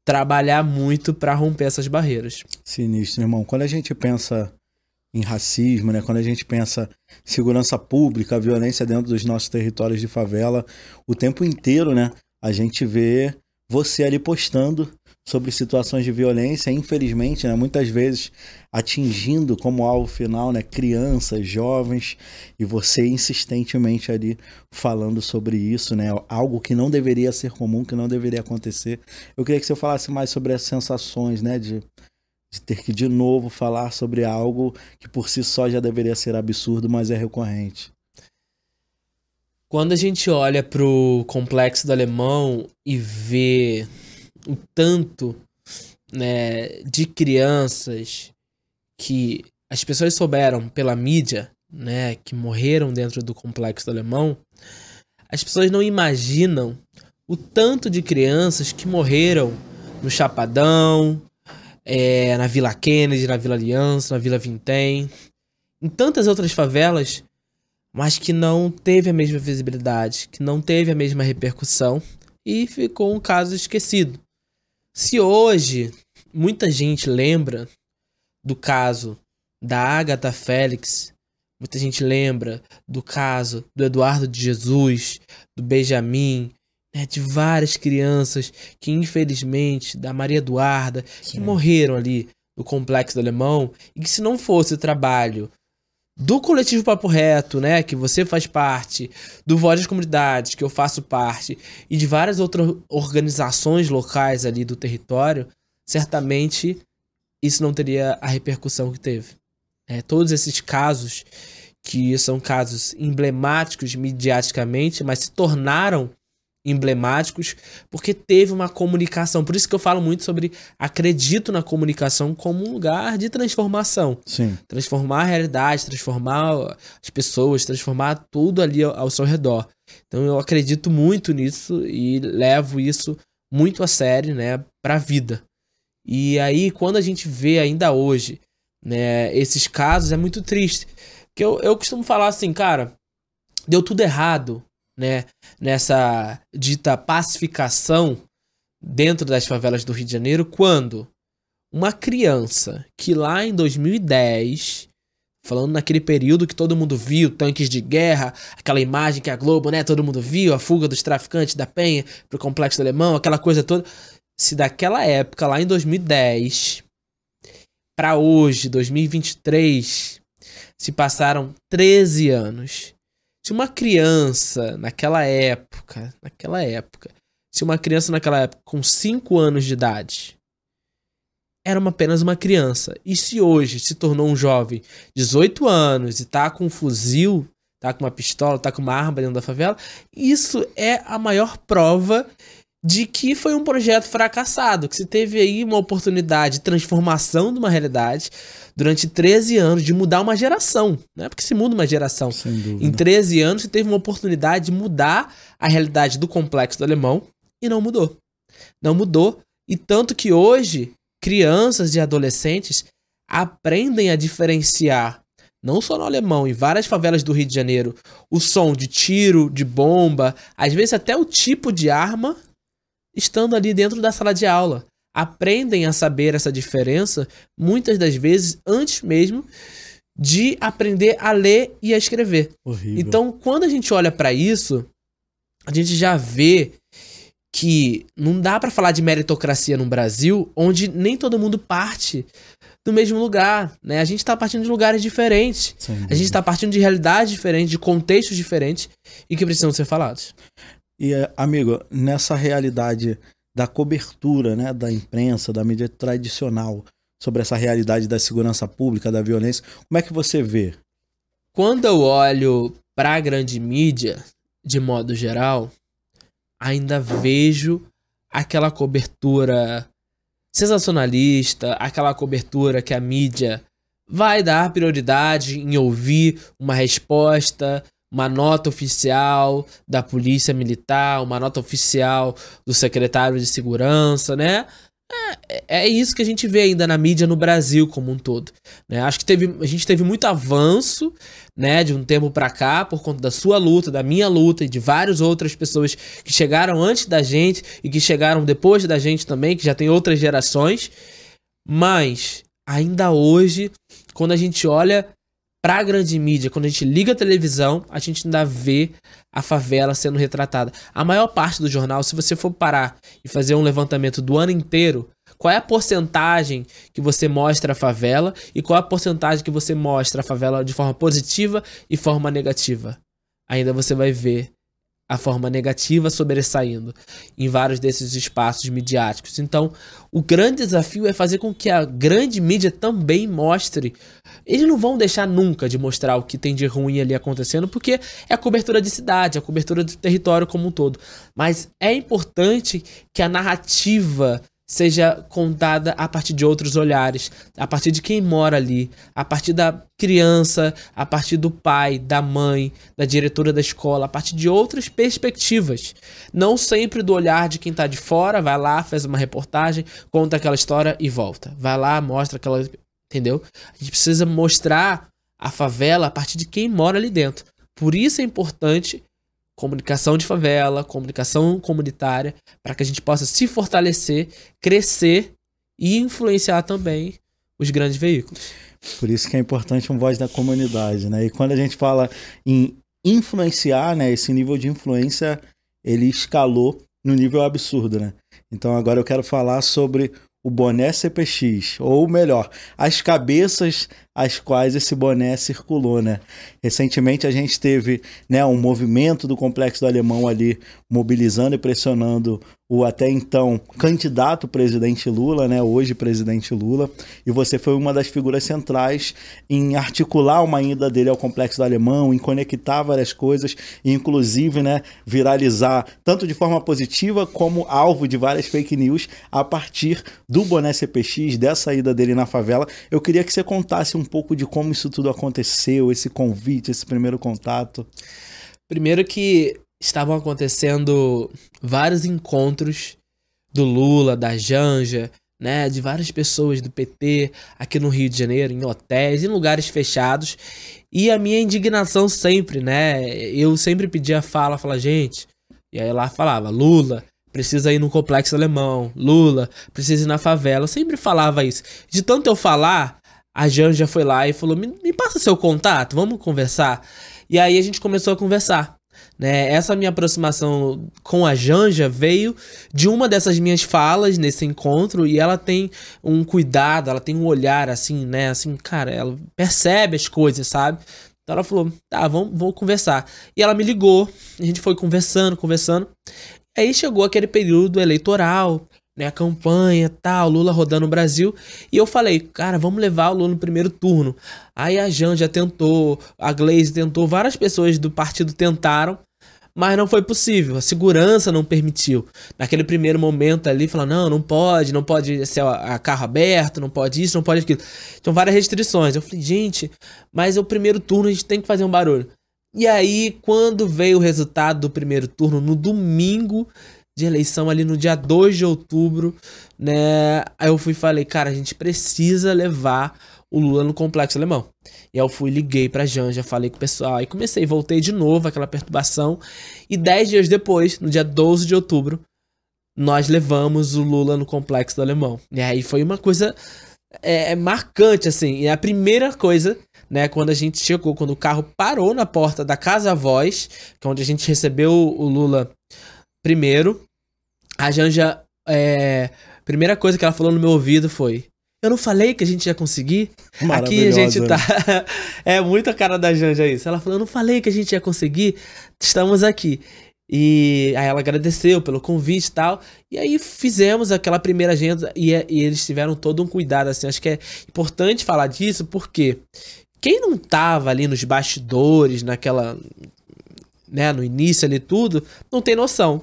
trabalhar muito para romper essas barreiras. Sinistro, irmão. Quando a gente pensa em racismo, né? Quando a gente pensa segurança pública, violência dentro dos nossos territórios de favela, o tempo inteiro, né? A gente vê você ali postando sobre situações de violência, infelizmente, né, muitas vezes atingindo como alvo final né, crianças, jovens, e você insistentemente ali falando sobre isso, né, algo que não deveria ser comum, que não deveria acontecer. Eu queria que você falasse mais sobre as sensações né, de, de ter que de novo falar sobre algo que por si só já deveria ser absurdo, mas é recorrente. Quando a gente olha para o complexo do alemão e vê o tanto né, de crianças que as pessoas souberam pela mídia, né, que morreram dentro do complexo alemão, as pessoas não imaginam o tanto de crianças que morreram no Chapadão, é, na Vila Kennedy, na Vila Aliança, na Vila Vintém, em tantas outras favelas, mas que não teve a mesma visibilidade, que não teve a mesma repercussão e ficou um caso esquecido. Se hoje muita gente lembra do caso da Agatha Félix, muita gente lembra do caso do Eduardo de Jesus, do Benjamin, né, de várias crianças que infelizmente, da Maria Eduarda, Sim. que morreram ali no Complexo do Alemão, e que se não fosse o trabalho do coletivo Papo Reto, né, que você faz parte, do Voz das Comunidades, que eu faço parte, e de várias outras organizações locais ali do território, certamente isso não teria a repercussão que teve. É, todos esses casos, que são casos emblemáticos mediaticamente, mas se tornaram emblemáticos, porque teve uma comunicação. Por isso que eu falo muito sobre acredito na comunicação como um lugar de transformação. Sim. Transformar a realidade, transformar as pessoas, transformar tudo ali ao, ao seu redor. Então eu acredito muito nisso e levo isso muito a sério, né, para a vida. E aí quando a gente vê ainda hoje, né, esses casos é muito triste. Que eu, eu costumo falar assim, cara, deu tudo errado né, nessa dita pacificação dentro das favelas do Rio de Janeiro quando uma criança que lá em 2010 falando naquele período que todo mundo viu tanques de guerra, aquela imagem que a Globo, né, todo mundo viu, a fuga dos traficantes da Penha pro complexo Alemão, aquela coisa toda. Se daquela época, lá em 2010, para hoje, 2023, se passaram 13 anos. Se uma criança naquela época, naquela época, se uma criança naquela época com 5 anos de idade era uma, apenas uma criança, e se hoje se tornou um jovem, 18 anos, e tá com um fuzil, tá com uma pistola, tá com uma arma dentro da favela, isso é a maior prova de que foi um projeto fracassado, que se teve aí uma oportunidade de transformação de uma realidade durante 13 anos, de mudar uma geração, né? Porque se muda uma geração. Em 13 anos você teve uma oportunidade de mudar a realidade do complexo do alemão e não mudou. Não mudou. E tanto que hoje crianças e adolescentes aprendem a diferenciar não só no alemão, em várias favelas do Rio de Janeiro, o som de tiro, de bomba, às vezes até o tipo de arma estando ali dentro da sala de aula. Aprendem a saber essa diferença muitas das vezes antes mesmo de aprender a ler e a escrever. Horrível. Então, quando a gente olha para isso, a gente já vê que não dá para falar de meritocracia no Brasil, onde nem todo mundo parte do mesmo lugar, né? A gente está partindo de lugares diferentes. A gente está partindo de realidades diferentes, de contextos diferentes e que precisam ser falados. E, amigo, nessa realidade da cobertura né, da imprensa, da mídia tradicional, sobre essa realidade da segurança pública, da violência, como é que você vê? Quando eu olho para a grande mídia, de modo geral, ainda vejo aquela cobertura sensacionalista, aquela cobertura que a mídia vai dar prioridade em ouvir uma resposta uma nota oficial da Polícia Militar, uma nota oficial do secretário de Segurança, né? É, é isso que a gente vê ainda na mídia no Brasil como um todo. Né? Acho que teve, a gente teve muito avanço né, de um tempo para cá por conta da sua luta, da minha luta e de várias outras pessoas que chegaram antes da gente e que chegaram depois da gente também, que já tem outras gerações. Mas ainda hoje, quando a gente olha pra grande mídia, quando a gente liga a televisão, a gente ainda vê a favela sendo retratada. A maior parte do jornal, se você for parar e fazer um levantamento do ano inteiro, qual é a porcentagem que você mostra a favela e qual é a porcentagem que você mostra a favela de forma positiva e forma negativa? Ainda você vai ver a forma negativa sobressaindo em vários desses espaços midiáticos. Então, o grande desafio é fazer com que a grande mídia também mostre. Eles não vão deixar nunca de mostrar o que tem de ruim ali acontecendo, porque é a cobertura de cidade, a cobertura do território como um todo. Mas é importante que a narrativa seja contada a partir de outros olhares, a partir de quem mora ali, a partir da criança, a partir do pai, da mãe, da diretora da escola, a partir de outras perspectivas. Não sempre do olhar de quem está de fora, vai lá, faz uma reportagem, conta aquela história e volta. Vai lá, mostra aquela. Entendeu? A gente precisa mostrar a favela a partir de quem mora ali dentro. Por isso é importante comunicação de favela, comunicação comunitária, para que a gente possa se fortalecer, crescer e influenciar também os grandes veículos. Por isso que é importante um voz da comunidade, né? E quando a gente fala em influenciar, né, esse nível de influência, ele escalou no nível absurdo, né? Então agora eu quero falar sobre o boné CPX, ou melhor, as cabeças às quais esse boné circulou, né? Recentemente a gente teve, né, um movimento do complexo do alemão ali mobilizando e pressionando o até então candidato presidente Lula, né, hoje presidente Lula, e você foi uma das figuras centrais em articular uma ida dele ao complexo do alemão, em conectar várias coisas, e inclusive, né, viralizar tanto de forma positiva como alvo de várias fake news a partir do boné CPX, dessa ida dele na favela. Eu queria que você contasse um pouco de como isso tudo aconteceu, esse convite, esse primeiro contato. Primeiro que estavam acontecendo vários encontros do Lula, da Janja, né, de várias pessoas do PT aqui no Rio de Janeiro, em hotéis, em lugares fechados. E a minha indignação sempre, né, eu sempre pedia fala, fala, gente, e aí lá falava, Lula, precisa ir no complexo alemão, Lula, precisa ir na favela. Eu sempre falava isso. De tanto eu falar, a Janja foi lá e falou: me, me passa seu contato, vamos conversar. E aí a gente começou a conversar. Né? Essa minha aproximação com a Janja veio de uma dessas minhas falas nesse encontro e ela tem um cuidado, ela tem um olhar assim, né? Assim, cara, ela percebe as coisas, sabe? Então ela falou: tá, vamos, vamos conversar. E ela me ligou, a gente foi conversando, conversando. Aí chegou aquele período eleitoral, né, a campanha, tal, Lula rodando o Brasil, e eu falei, cara, vamos levar o Lula no primeiro turno. Aí a Janja tentou, a Glaze tentou, várias pessoas do partido tentaram, mas não foi possível, a segurança não permitiu. Naquele primeiro momento ali, falar, não, não pode, não pode ser a carro aberto, não pode isso, não pode aquilo. Então várias restrições. Eu falei, gente, mas é o primeiro turno, a gente tem que fazer um barulho. E aí, quando veio o resultado do primeiro turno, no domingo, de eleição ali no dia 2 de outubro, né? Aí eu fui e falei, cara, a gente precisa levar o Lula no complexo alemão. E eu fui, liguei pra Janja, falei com o pessoal, aí comecei, voltei de novo aquela perturbação. E dez dias depois, no dia 12 de outubro, nós levamos o Lula no complexo do alemão. E aí foi uma coisa é, é marcante, assim. E a primeira coisa né, quando a gente chegou, quando o carro parou na porta da Casa Voz, que é onde a gente recebeu o Lula Primeiro, a Janja. É, primeira coisa que ela falou no meu ouvido foi: Eu não falei que a gente ia conseguir? Aqui a gente tá. é muita cara da Janja isso. Ela falou: Eu não falei que a gente ia conseguir? Estamos aqui. E aí ela agradeceu pelo convite e tal. E aí fizemos aquela primeira agenda e, e, eles tiveram todo um cuidado, assim. Acho que é importante falar disso porque quem não tava ali nos bastidores, naquela. Né, no início ali tudo, não tem noção.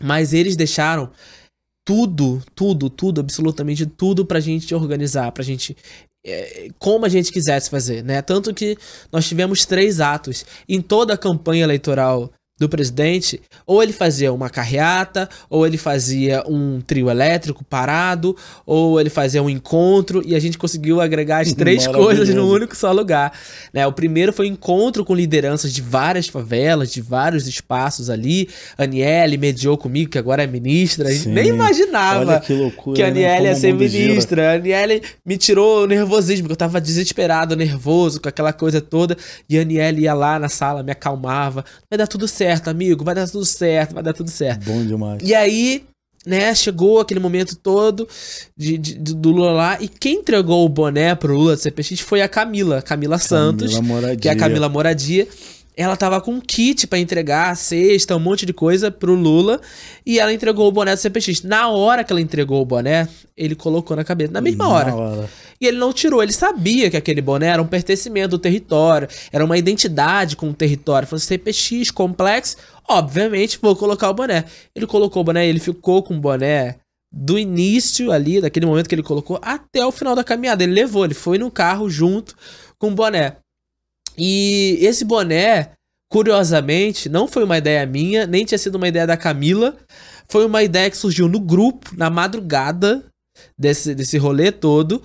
Mas eles deixaram tudo, tudo, tudo, absolutamente tudo pra gente organizar, pra gente é, como a gente quisesse fazer, né? Tanto que nós tivemos três atos em toda a campanha eleitoral do presidente, ou ele fazia uma carreata, ou ele fazia um trio elétrico parado, ou ele fazia um encontro, e a gente conseguiu agregar as três coisas num único só lugar. Né? O primeiro foi um encontro com lideranças de várias favelas, de vários espaços ali. Aniele mediou comigo, que agora é ministra. A gente nem imaginava que, loucura, que a né? Aniele né? ia ser ministra. Gira. A Aniele me tirou o nervosismo, porque eu tava desesperado, nervoso, com aquela coisa toda. E a Aniele ia lá na sala, me acalmava. Vai dar tudo certo certo, amigo, vai dar tudo certo, vai dar tudo certo. Bom demais. E aí, né, chegou aquele momento todo de, de, do Lula lá, e quem entregou o boné pro Lula do CPX foi a Camila, Camila Santos, Camila que é a Camila Moradia ela tava com um kit para entregar, cesta, um monte de coisa pro Lula, e ela entregou o boné do CPX. Na hora que ela entregou o boné, ele colocou na cabeça, na mesma hora. hora. E ele não tirou, ele sabia que aquele boné era um pertencimento do território, era uma identidade com o território. Falou CPX, complexo, obviamente vou colocar o boné. Ele colocou o boné, ele ficou com o boné do início ali, daquele momento que ele colocou, até o final da caminhada. Ele levou, ele foi no carro junto com o boné. E esse boné, curiosamente, não foi uma ideia minha, nem tinha sido uma ideia da Camila. Foi uma ideia que surgiu no grupo, na madrugada desse, desse rolê todo.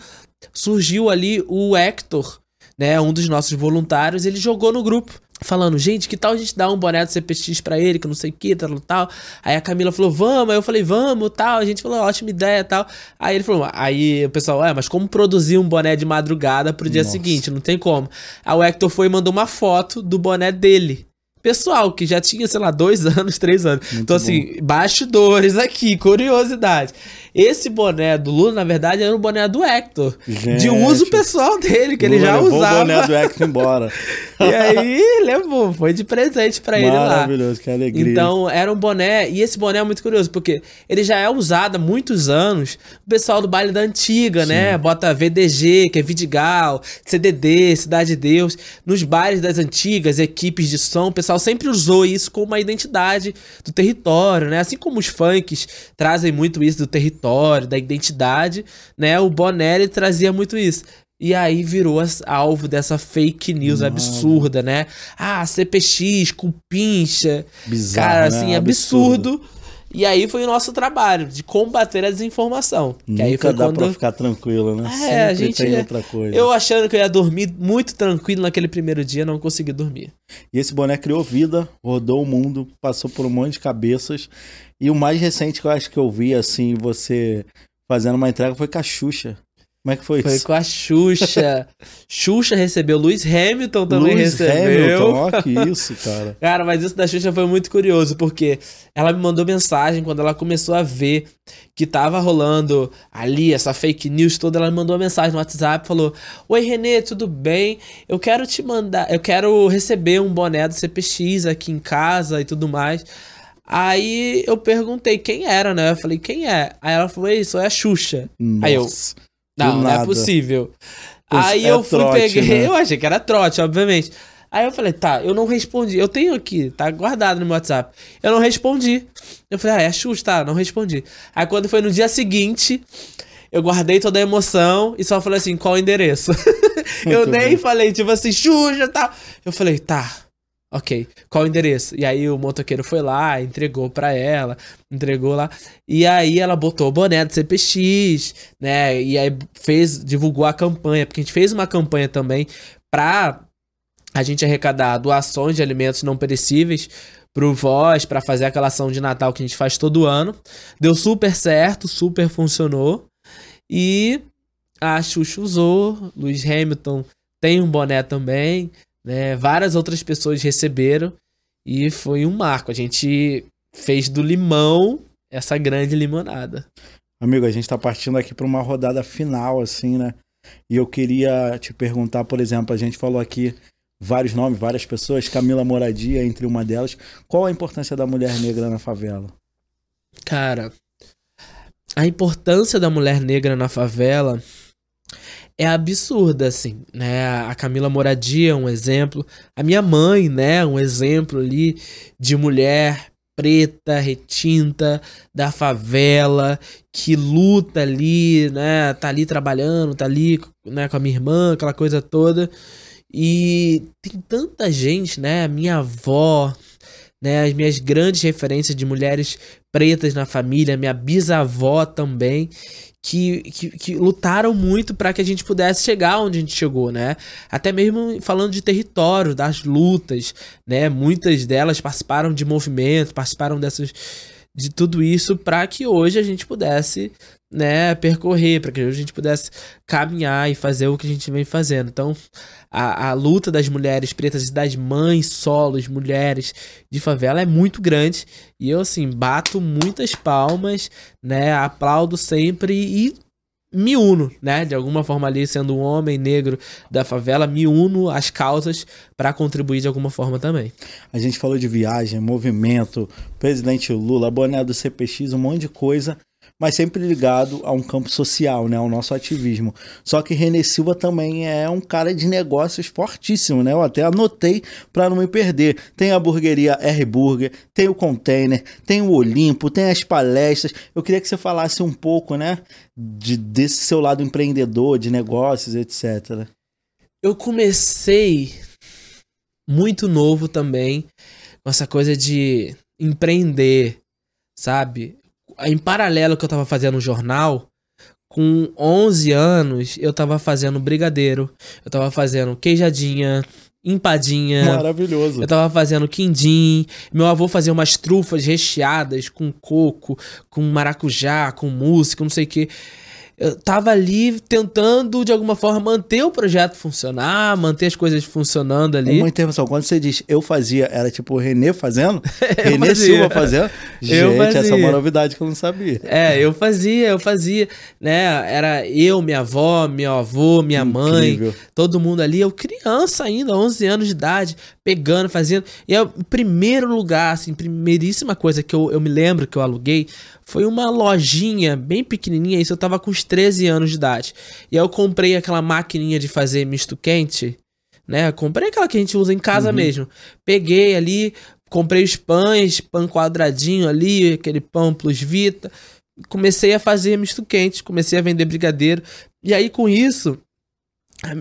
Surgiu ali o Hector, né, um dos nossos voluntários, ele jogou no grupo. falando, gente, que tal a gente dar um boné do CPX pra ele, que não sei o que, tal, tal. Aí a Camila falou, vamos. Aí eu falei, vamos, tal. A gente falou, ótima ideia, tal. Aí ele falou, aí o pessoal, é, mas como produzir um boné de madrugada pro dia Nossa. seguinte? Não tem como. Aí o Hector foi e mandou uma foto do boné dele. Pessoal, que já tinha, sei lá, dois anos, três anos. Muito então, assim, bastidores aqui, curiosidade. Esse boné do Lula, na verdade, era o boné do Hector. De Gente, uso pessoal dele, que ele Lula já levou usava. o boné do Hector embora. E aí, levou, foi de presente pra ele lá. Maravilhoso, que alegria. Então, era um boné, e esse boné é muito curioso, porque ele já é usado há muitos anos. O pessoal do baile da antiga, né? Bota VDG, que é Vidigal, CDD, Cidade de Deus. Nos bailes das antigas, equipes de som, o pessoal sempre usou isso como uma identidade do território, né? Assim como os funks trazem muito isso do território, da identidade, né? O boné ele trazia muito isso. E aí virou alvo dessa fake news Nossa. absurda, né? Ah, CPX, cupincha. Bizarro, Cara, né? assim, absurdo. E aí foi o nosso trabalho, de combater a desinformação. Que Nunca aí foi dá quando. pra ficar tranquilo, né? É, a Sempre gente- tem outra coisa. Eu achando que eu ia dormir muito tranquilo naquele primeiro dia, não consegui dormir. E esse boné criou vida, rodou o mundo, passou por um monte de cabeças. E o mais recente que eu acho que eu vi, assim, você fazendo uma entrega foi com a Xuxa. Como é que foi, Foi isso? com a Xuxa. Xuxa recebeu, Lewis Hamilton também Lewis recebeu. Hamilton, ó que isso, cara. Cara, mas isso da Xuxa foi muito curioso, porque ela me mandou mensagem quando ela começou a ver que tava rolando ali essa fake news toda. Ela me mandou uma mensagem no WhatsApp, falou: Oi, Renê, tudo bem? Eu quero te mandar, eu quero receber um boné do CPX aqui em casa e tudo mais. Aí eu perguntei quem era, né? Eu falei, quem é? Aí ela falou, isso é a Xuxa. Aí eu, Nossa. Não, não é possível. Pois Aí é eu fui, trote, peguei, né? eu achei que era trote, obviamente. Aí eu falei, tá, eu não respondi. Eu tenho aqui, tá guardado no meu WhatsApp. Eu não respondi. Eu falei, ah, é Xuxa, tá, não respondi. Aí quando foi no dia seguinte, eu guardei toda a emoção e só falei assim, qual o endereço? eu nem bom. falei, tipo assim, Xuxa, tá. Eu falei, tá, ok, qual o endereço? E aí o motoqueiro foi lá, entregou pra ela, entregou lá. E aí ela botou o boné do CPX, né? E aí fez, divulgou a campanha, porque a gente fez uma campanha também pra a gente arrecadar doações de alimentos não perecíveis pro Voz, pra fazer aquela ação de Natal que a gente faz todo ano. Deu super certo, super funcionou. E a Xuxa usou, Luiz Hamilton tem um boné também, né? Várias outras pessoas receberam e foi um marco. A gente fez do limão essa grande limonada. Amigo, a gente tá partindo aqui pra uma rodada final, assim, né? E eu queria te perguntar, por exemplo, a gente falou aqui vários nomes, várias pessoas, Camila Moradia, entre uma delas. Qual a importância da mulher negra na favela? Cara, a importância da mulher negra na favela é absurda, assim, né? A Camila Moradia é um exemplo. A minha mãe, né? Um exemplo ali de mulher preta, retinta, da favela, que luta ali, né? Tá ali trabalhando, tá ali, né, com a minha irmã, aquela coisa toda. E tem tanta gente, né? A minha avó, né? As minhas grandes referências de mulheres pretas na família, minha bisavó também, que, que, que lutaram muito para que a gente pudesse chegar onde a gente chegou, né? Até mesmo falando de território, das lutas, né? Muitas delas participaram de movimentos, participaram dessas de tudo isso para que hoje a gente pudesse, né, percorrer, para que a gente pudesse caminhar e fazer o que a gente vem fazendo. Então, a, a luta das mulheres pretas, das mães solos, mulheres de favela é muito grande. E eu, assim, bato muitas palmas, né? Aplaudo sempre e me uno, né? De alguma forma ali, sendo um homem negro da favela, me uno às causas para contribuir de alguma forma também. A gente falou de viagem, movimento, presidente Lula, boné do CPX, um monte de coisa, mas sempre ligado a um campo social, né? Ao nosso ativismo. Só que René Silva também é um cara de negócios fortíssimo, né? Eu até anotei para não me perder. Tem a hamburgueria R Burger, tem o container, tem o Olimpo, tem as palestras. Eu queria que você falasse um pouco, né? De, desse seu lado empreendedor, de negócios, etc. Eu comecei muito novo também com essa coisa de empreender, sabe? Em paralelo que eu tava fazendo um jornal, com 11 anos eu tava fazendo brigadeiro, eu tava fazendo queijadinha, empadinha. Maravilhoso. Eu tava fazendo quindim. Meu avô fazia umas trufas recheadas com coco, com maracujá, com com não sei o que eu tava ali tentando, de alguma forma, manter o projeto funcionar, manter as coisas funcionando ali. Uma intervenção. Quando você diz eu fazia, era tipo o Renê fazendo? Renê fazia. Silva fazendo? eu fazia. essa é uma novidade que eu não sabia. É, eu fazia, eu fazia, né? Era eu, minha avó, meu avô, minha Incrível. mãe, todo mundo ali. Eu criança ainda, 11 anos de idade, pegando, fazendo. E é o primeiro lugar, assim, primeiríssima coisa que eu, eu me lembro que eu aluguei foi uma lojinha bem pequenininha, isso eu tava com uns 13 anos de idade. E aí eu comprei aquela maquininha de fazer misto quente, né? Comprei aquela que a gente usa em casa uhum. mesmo. Peguei ali, comprei os pães, pão quadradinho ali, aquele pão plus vita. Comecei a fazer misto quente, comecei a vender brigadeiro. E aí com isso,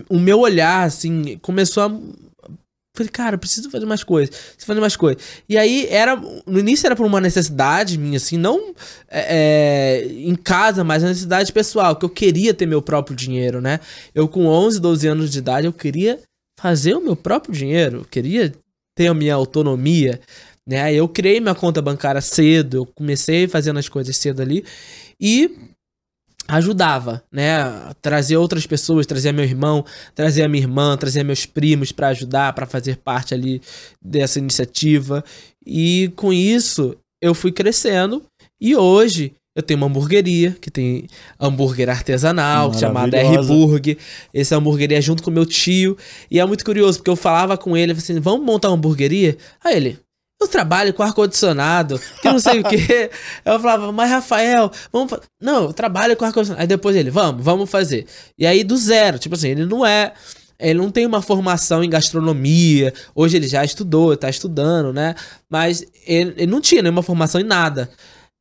o meu olhar assim começou a Falei, cara, preciso fazer mais coisas, preciso fazer mais coisas. E aí, era no início era por uma necessidade minha, assim, não é, é, em casa, mas uma necessidade pessoal, que eu queria ter meu próprio dinheiro, né? Eu com 11, 12 anos de idade, eu queria fazer o meu próprio dinheiro, eu queria ter a minha autonomia, né? Eu criei minha conta bancária cedo, eu comecei fazendo as coisas cedo ali, e ajudava, né? Trazer outras pessoas, trazer meu irmão, trazer a minha irmã, trazer meus primos para ajudar, para fazer parte ali dessa iniciativa. E com isso eu fui crescendo e hoje eu tenho uma hamburgueria que tem hambúrguer artesanal chamada R-Burg. Essa hamburgueria é junto com meu tio. E é muito curioso, porque eu falava com ele, assim, vamos montar uma hamburgueria? Aí ele, eu trabalho com ar-condicionado, que não sei o que. Eu falava, mas Rafael, vamos fa-". Não, eu trabalho com ar-condicionado. Aí depois ele, vamos, vamos fazer. E aí do zero, tipo assim, ele não é. Ele não tem uma formação em gastronomia. Hoje ele já estudou, tá estudando, né? Mas ele, ele não tinha nenhuma formação em nada.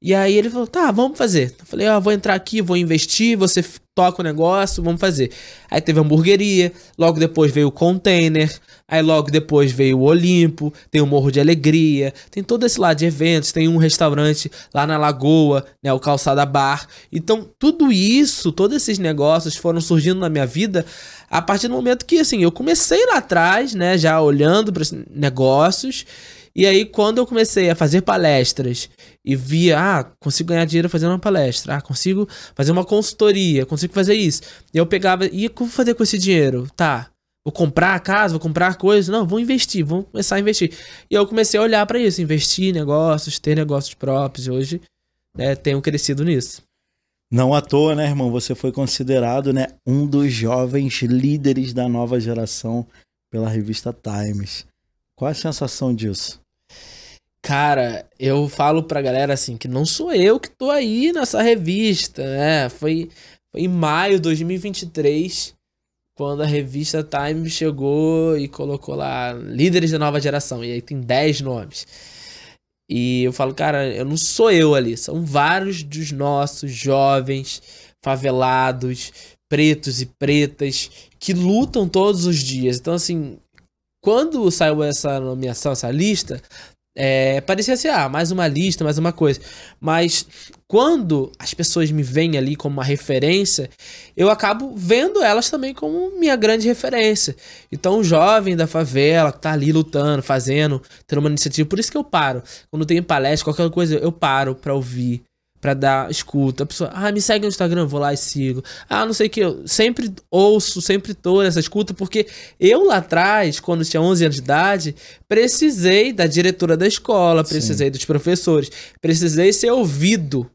E aí ele falou, tá, vamos fazer. Eu falei, ó, vou entrar aqui, vou investir, você toca o negócio, vamos fazer. Aí teve a hamburgueria, logo depois veio o container, aí logo depois veio o Olimpo, tem o Morro de Alegria, tem todo esse lado de eventos, tem um restaurante lá na Lagoa, né, o Calçada Bar. Então, tudo isso, todos esses negócios foram surgindo na minha vida a partir do momento que, assim, eu comecei lá atrás, né, já olhando para os negócios, e aí, quando eu comecei a fazer palestras e via, ah, consigo ganhar dinheiro fazendo uma palestra, ah, consigo fazer uma consultoria, consigo fazer isso. E eu pegava, e o que eu vou fazer com esse dinheiro? Tá, vou comprar a casa, vou comprar coisas? Não, vou investir, vou começar a investir. E eu comecei a olhar para isso, investir em negócios, ter negócios próprios. E hoje, né, tenho crescido nisso. Não à toa, né, irmão? Você foi considerado, né, um dos jovens líderes da nova geração pela revista Times. Qual a sensação disso? Cara, eu falo pra galera assim que não sou eu que tô aí nessa revista, né? Foi, foi em maio de 2023 quando a revista Time chegou e colocou lá líderes da nova geração. E aí tem 10 nomes. E eu falo, cara, eu não sou eu ali, são vários dos nossos jovens, favelados, pretos e pretas que lutam todos os dias. Então, assim, quando saiu essa nomeação, essa lista, é, parecia ser, ah, mais uma lista, mais uma coisa. Mas quando as pessoas me veem ali como uma referência, eu acabo vendo elas também como minha grande referência. Então, o jovem da favela que tá ali lutando, fazendo, tendo uma iniciativa, por isso que eu paro. Quando tem palestra, qualquer coisa, eu paro pra ouvir para dar escuta. A pessoa, ah, me segue no Instagram, vou lá e sigo. Ah, não sei o que, eu sempre ouço, sempre tô nessa escuta, porque eu lá atrás, quando tinha 11 anos de idade, precisei da diretora da escola, precisei Sim. dos professores, precisei ser ouvido.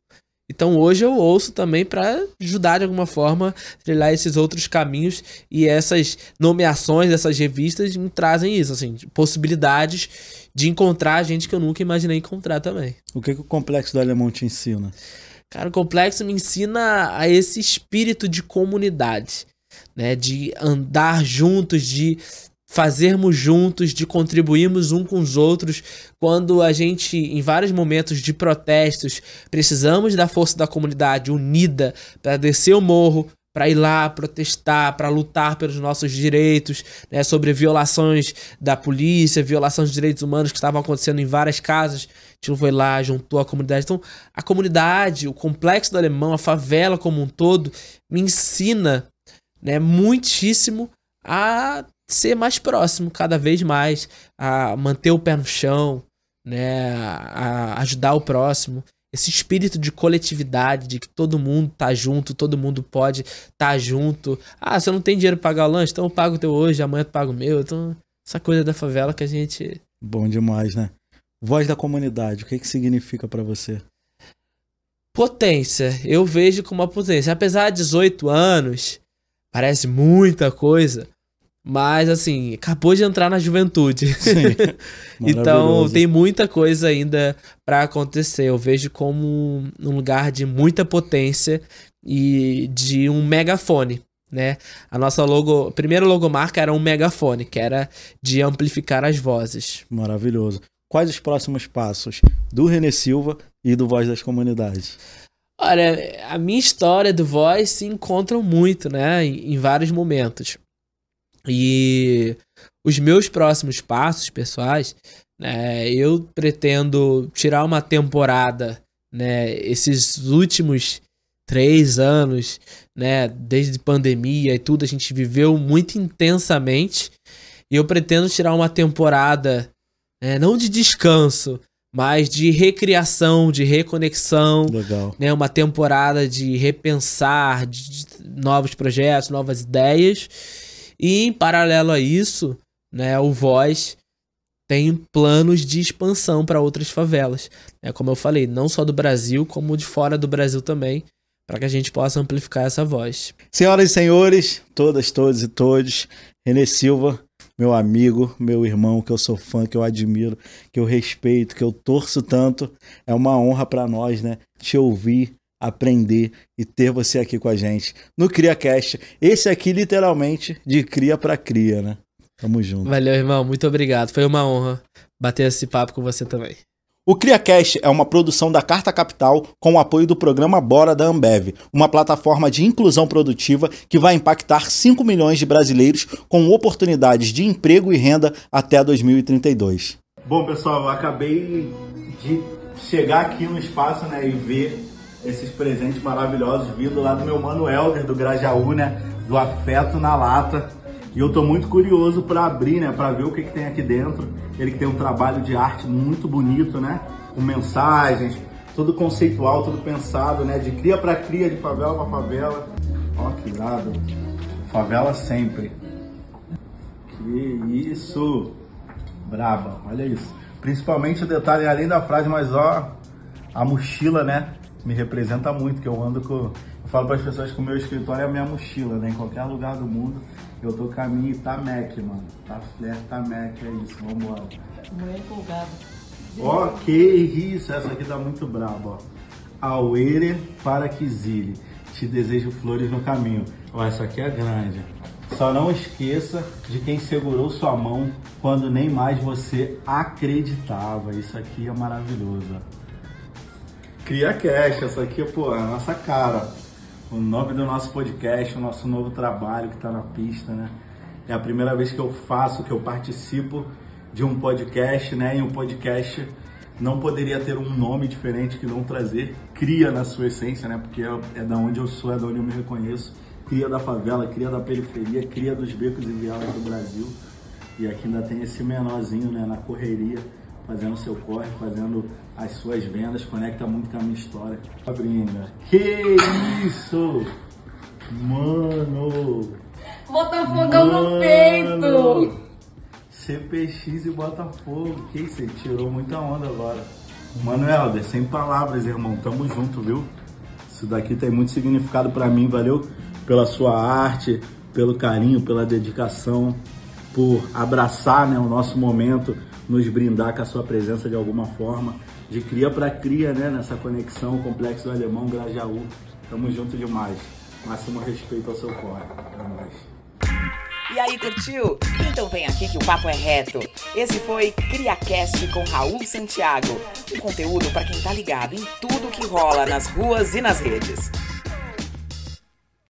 Então hoje eu ouço também para ajudar de alguma forma a trilhar esses outros caminhos e essas nomeações dessas revistas me trazem isso, assim, possibilidades de encontrar gente que eu nunca imaginei encontrar também. O que, que o complexo do alemão te ensina? Cara, o complexo me ensina a esse espírito de comunidade, né? De andar juntos, de fazermos juntos, de contribuirmos um com os outros. Quando a gente, em vários momentos de protestos, precisamos da força da comunidade unida para descer o morro, para ir lá protestar, para lutar pelos nossos direitos, né, sobre violações da polícia, violações de direitos humanos que estavam acontecendo em várias casas. A gente foi lá, juntou a comunidade. Então, a comunidade, o complexo do alemão, a favela como um todo, me ensina né, muitíssimo a ser mais próximo cada vez mais, a manter o pé no chão, né, a ajudar o próximo. Esse espírito de coletividade, de que todo mundo tá junto, todo mundo pode tá junto. Ah, você não tem dinheiro pra pagar o lanche, então eu pago o teu hoje, amanhã eu pago o meu. Então, essa coisa da favela que a gente. Bom demais, né? Voz da comunidade, o que, que significa para você? Potência. Eu vejo como uma potência. Apesar de 18 anos, parece muita coisa. Mas, assim, acabou de entrar na juventude. Sim, então, tem muita coisa ainda para acontecer. Eu vejo como um lugar de muita potência e de um megafone, né? A nossa logo, a primeira logomarca era um megafone, que era de amplificar as vozes. Maravilhoso. Quais os próximos passos do René Silva e do Voz das Comunidades? Olha, a minha história do Voz se encontram muito, né? Em, em vários momentos. E os meus próximos passos pessoais, né, eu pretendo tirar uma temporada, né, esses últimos três anos, né, desde pandemia e tudo, a gente viveu muito intensamente. E eu pretendo tirar uma temporada, né, não de descanso, mas de recriação, de reconexão. Legal. Né, uma temporada de repensar de novos projetos, novas ideias. E em paralelo a isso, né, o Voz tem planos de expansão para outras favelas. É como eu falei, não só do Brasil, como de fora do Brasil também, para que a gente possa amplificar essa voz. Senhoras e senhores, todas, todos e todos, Renê Silva, meu amigo, meu irmão, que eu sou fã, que eu admiro, que eu respeito, que eu torço tanto, é uma honra para nós, né? Te ouvir, aprender e ter você aqui com a gente no CriaCast. Esse aqui, literalmente, de cria para cria, né? Tamo junto. Valeu, irmão. Muito obrigado. Foi uma honra bater esse papo com você também. O CriaCast é uma produção da Carta Capital com o apoio do programa Bora da Ambev, uma plataforma de inclusão produtiva que vai impactar 5 milhões de brasileiros com oportunidades de emprego e renda até 2032. Bom, pessoal, eu acabei de chegar aqui no espaço né, e ver esses presentes maravilhosos vindo lá do meu mano Helder, do Grajaú, né? Do Afeto na Lata. E eu tô muito curioso para abrir, né? Para ver o que, que tem aqui dentro. Ele que tem um trabalho de arte muito bonito, né? Com mensagens, tudo conceitual, tudo pensado, né? De cria para cria, de favela para favela. Ó, que irado. Favela sempre. Que isso! Braba, olha isso. Principalmente o detalhe além da frase, mas ó, a mochila, né? Me representa muito, que eu ando com. Eu falo para as pessoas que o meu escritório é a minha mochila, né? Em qualquer lugar do mundo, eu tô caminho e tá Mac, mano. Tá flare, tá Mac, é isso, vambora. Mulher empolgada. Ó, que isso, essa aqui tá muito braba, ó. Auere para Kizili, te desejo flores no caminho. Ó, essa aqui é grande. Só não esqueça de quem segurou sua mão quando nem mais você acreditava. Isso aqui é maravilhoso. Cria Cash, essa aqui pô, é a nossa cara. O nome do nosso podcast, o nosso novo trabalho que está na pista, né? É a primeira vez que eu faço, que eu participo de um podcast, né? E um podcast não poderia ter um nome diferente que não trazer cria na sua essência, né? Porque é, é da onde eu sou, é da onde eu me reconheço. Cria da favela, cria da periferia, cria dos becos e vielas do Brasil. E aqui ainda tem esse menorzinho, né? Na correria fazendo seu corre, fazendo as suas vendas, conecta muito com a minha história. Fabrinha, que isso? Mano! Botafogão no peito! CPX e Botafogo, que isso? Você tirou muita onda agora. Mano Helder, sem palavras, irmão, tamo junto, viu? Isso daqui tem muito significado para mim, valeu pela sua arte, pelo carinho, pela dedicação, por abraçar né, o nosso momento nos brindar com a sua presença de alguma forma, de cria para cria, né? Nessa conexão, Complexo do Alemão, Grajaú. Tamo junto demais. Máximo respeito ao seu corre. É nóis. E aí, curtiu? Então vem aqui que o papo é reto. Esse foi CriaCast com Raul Santiago. Um conteúdo para quem tá ligado em tudo que rola nas ruas e nas redes.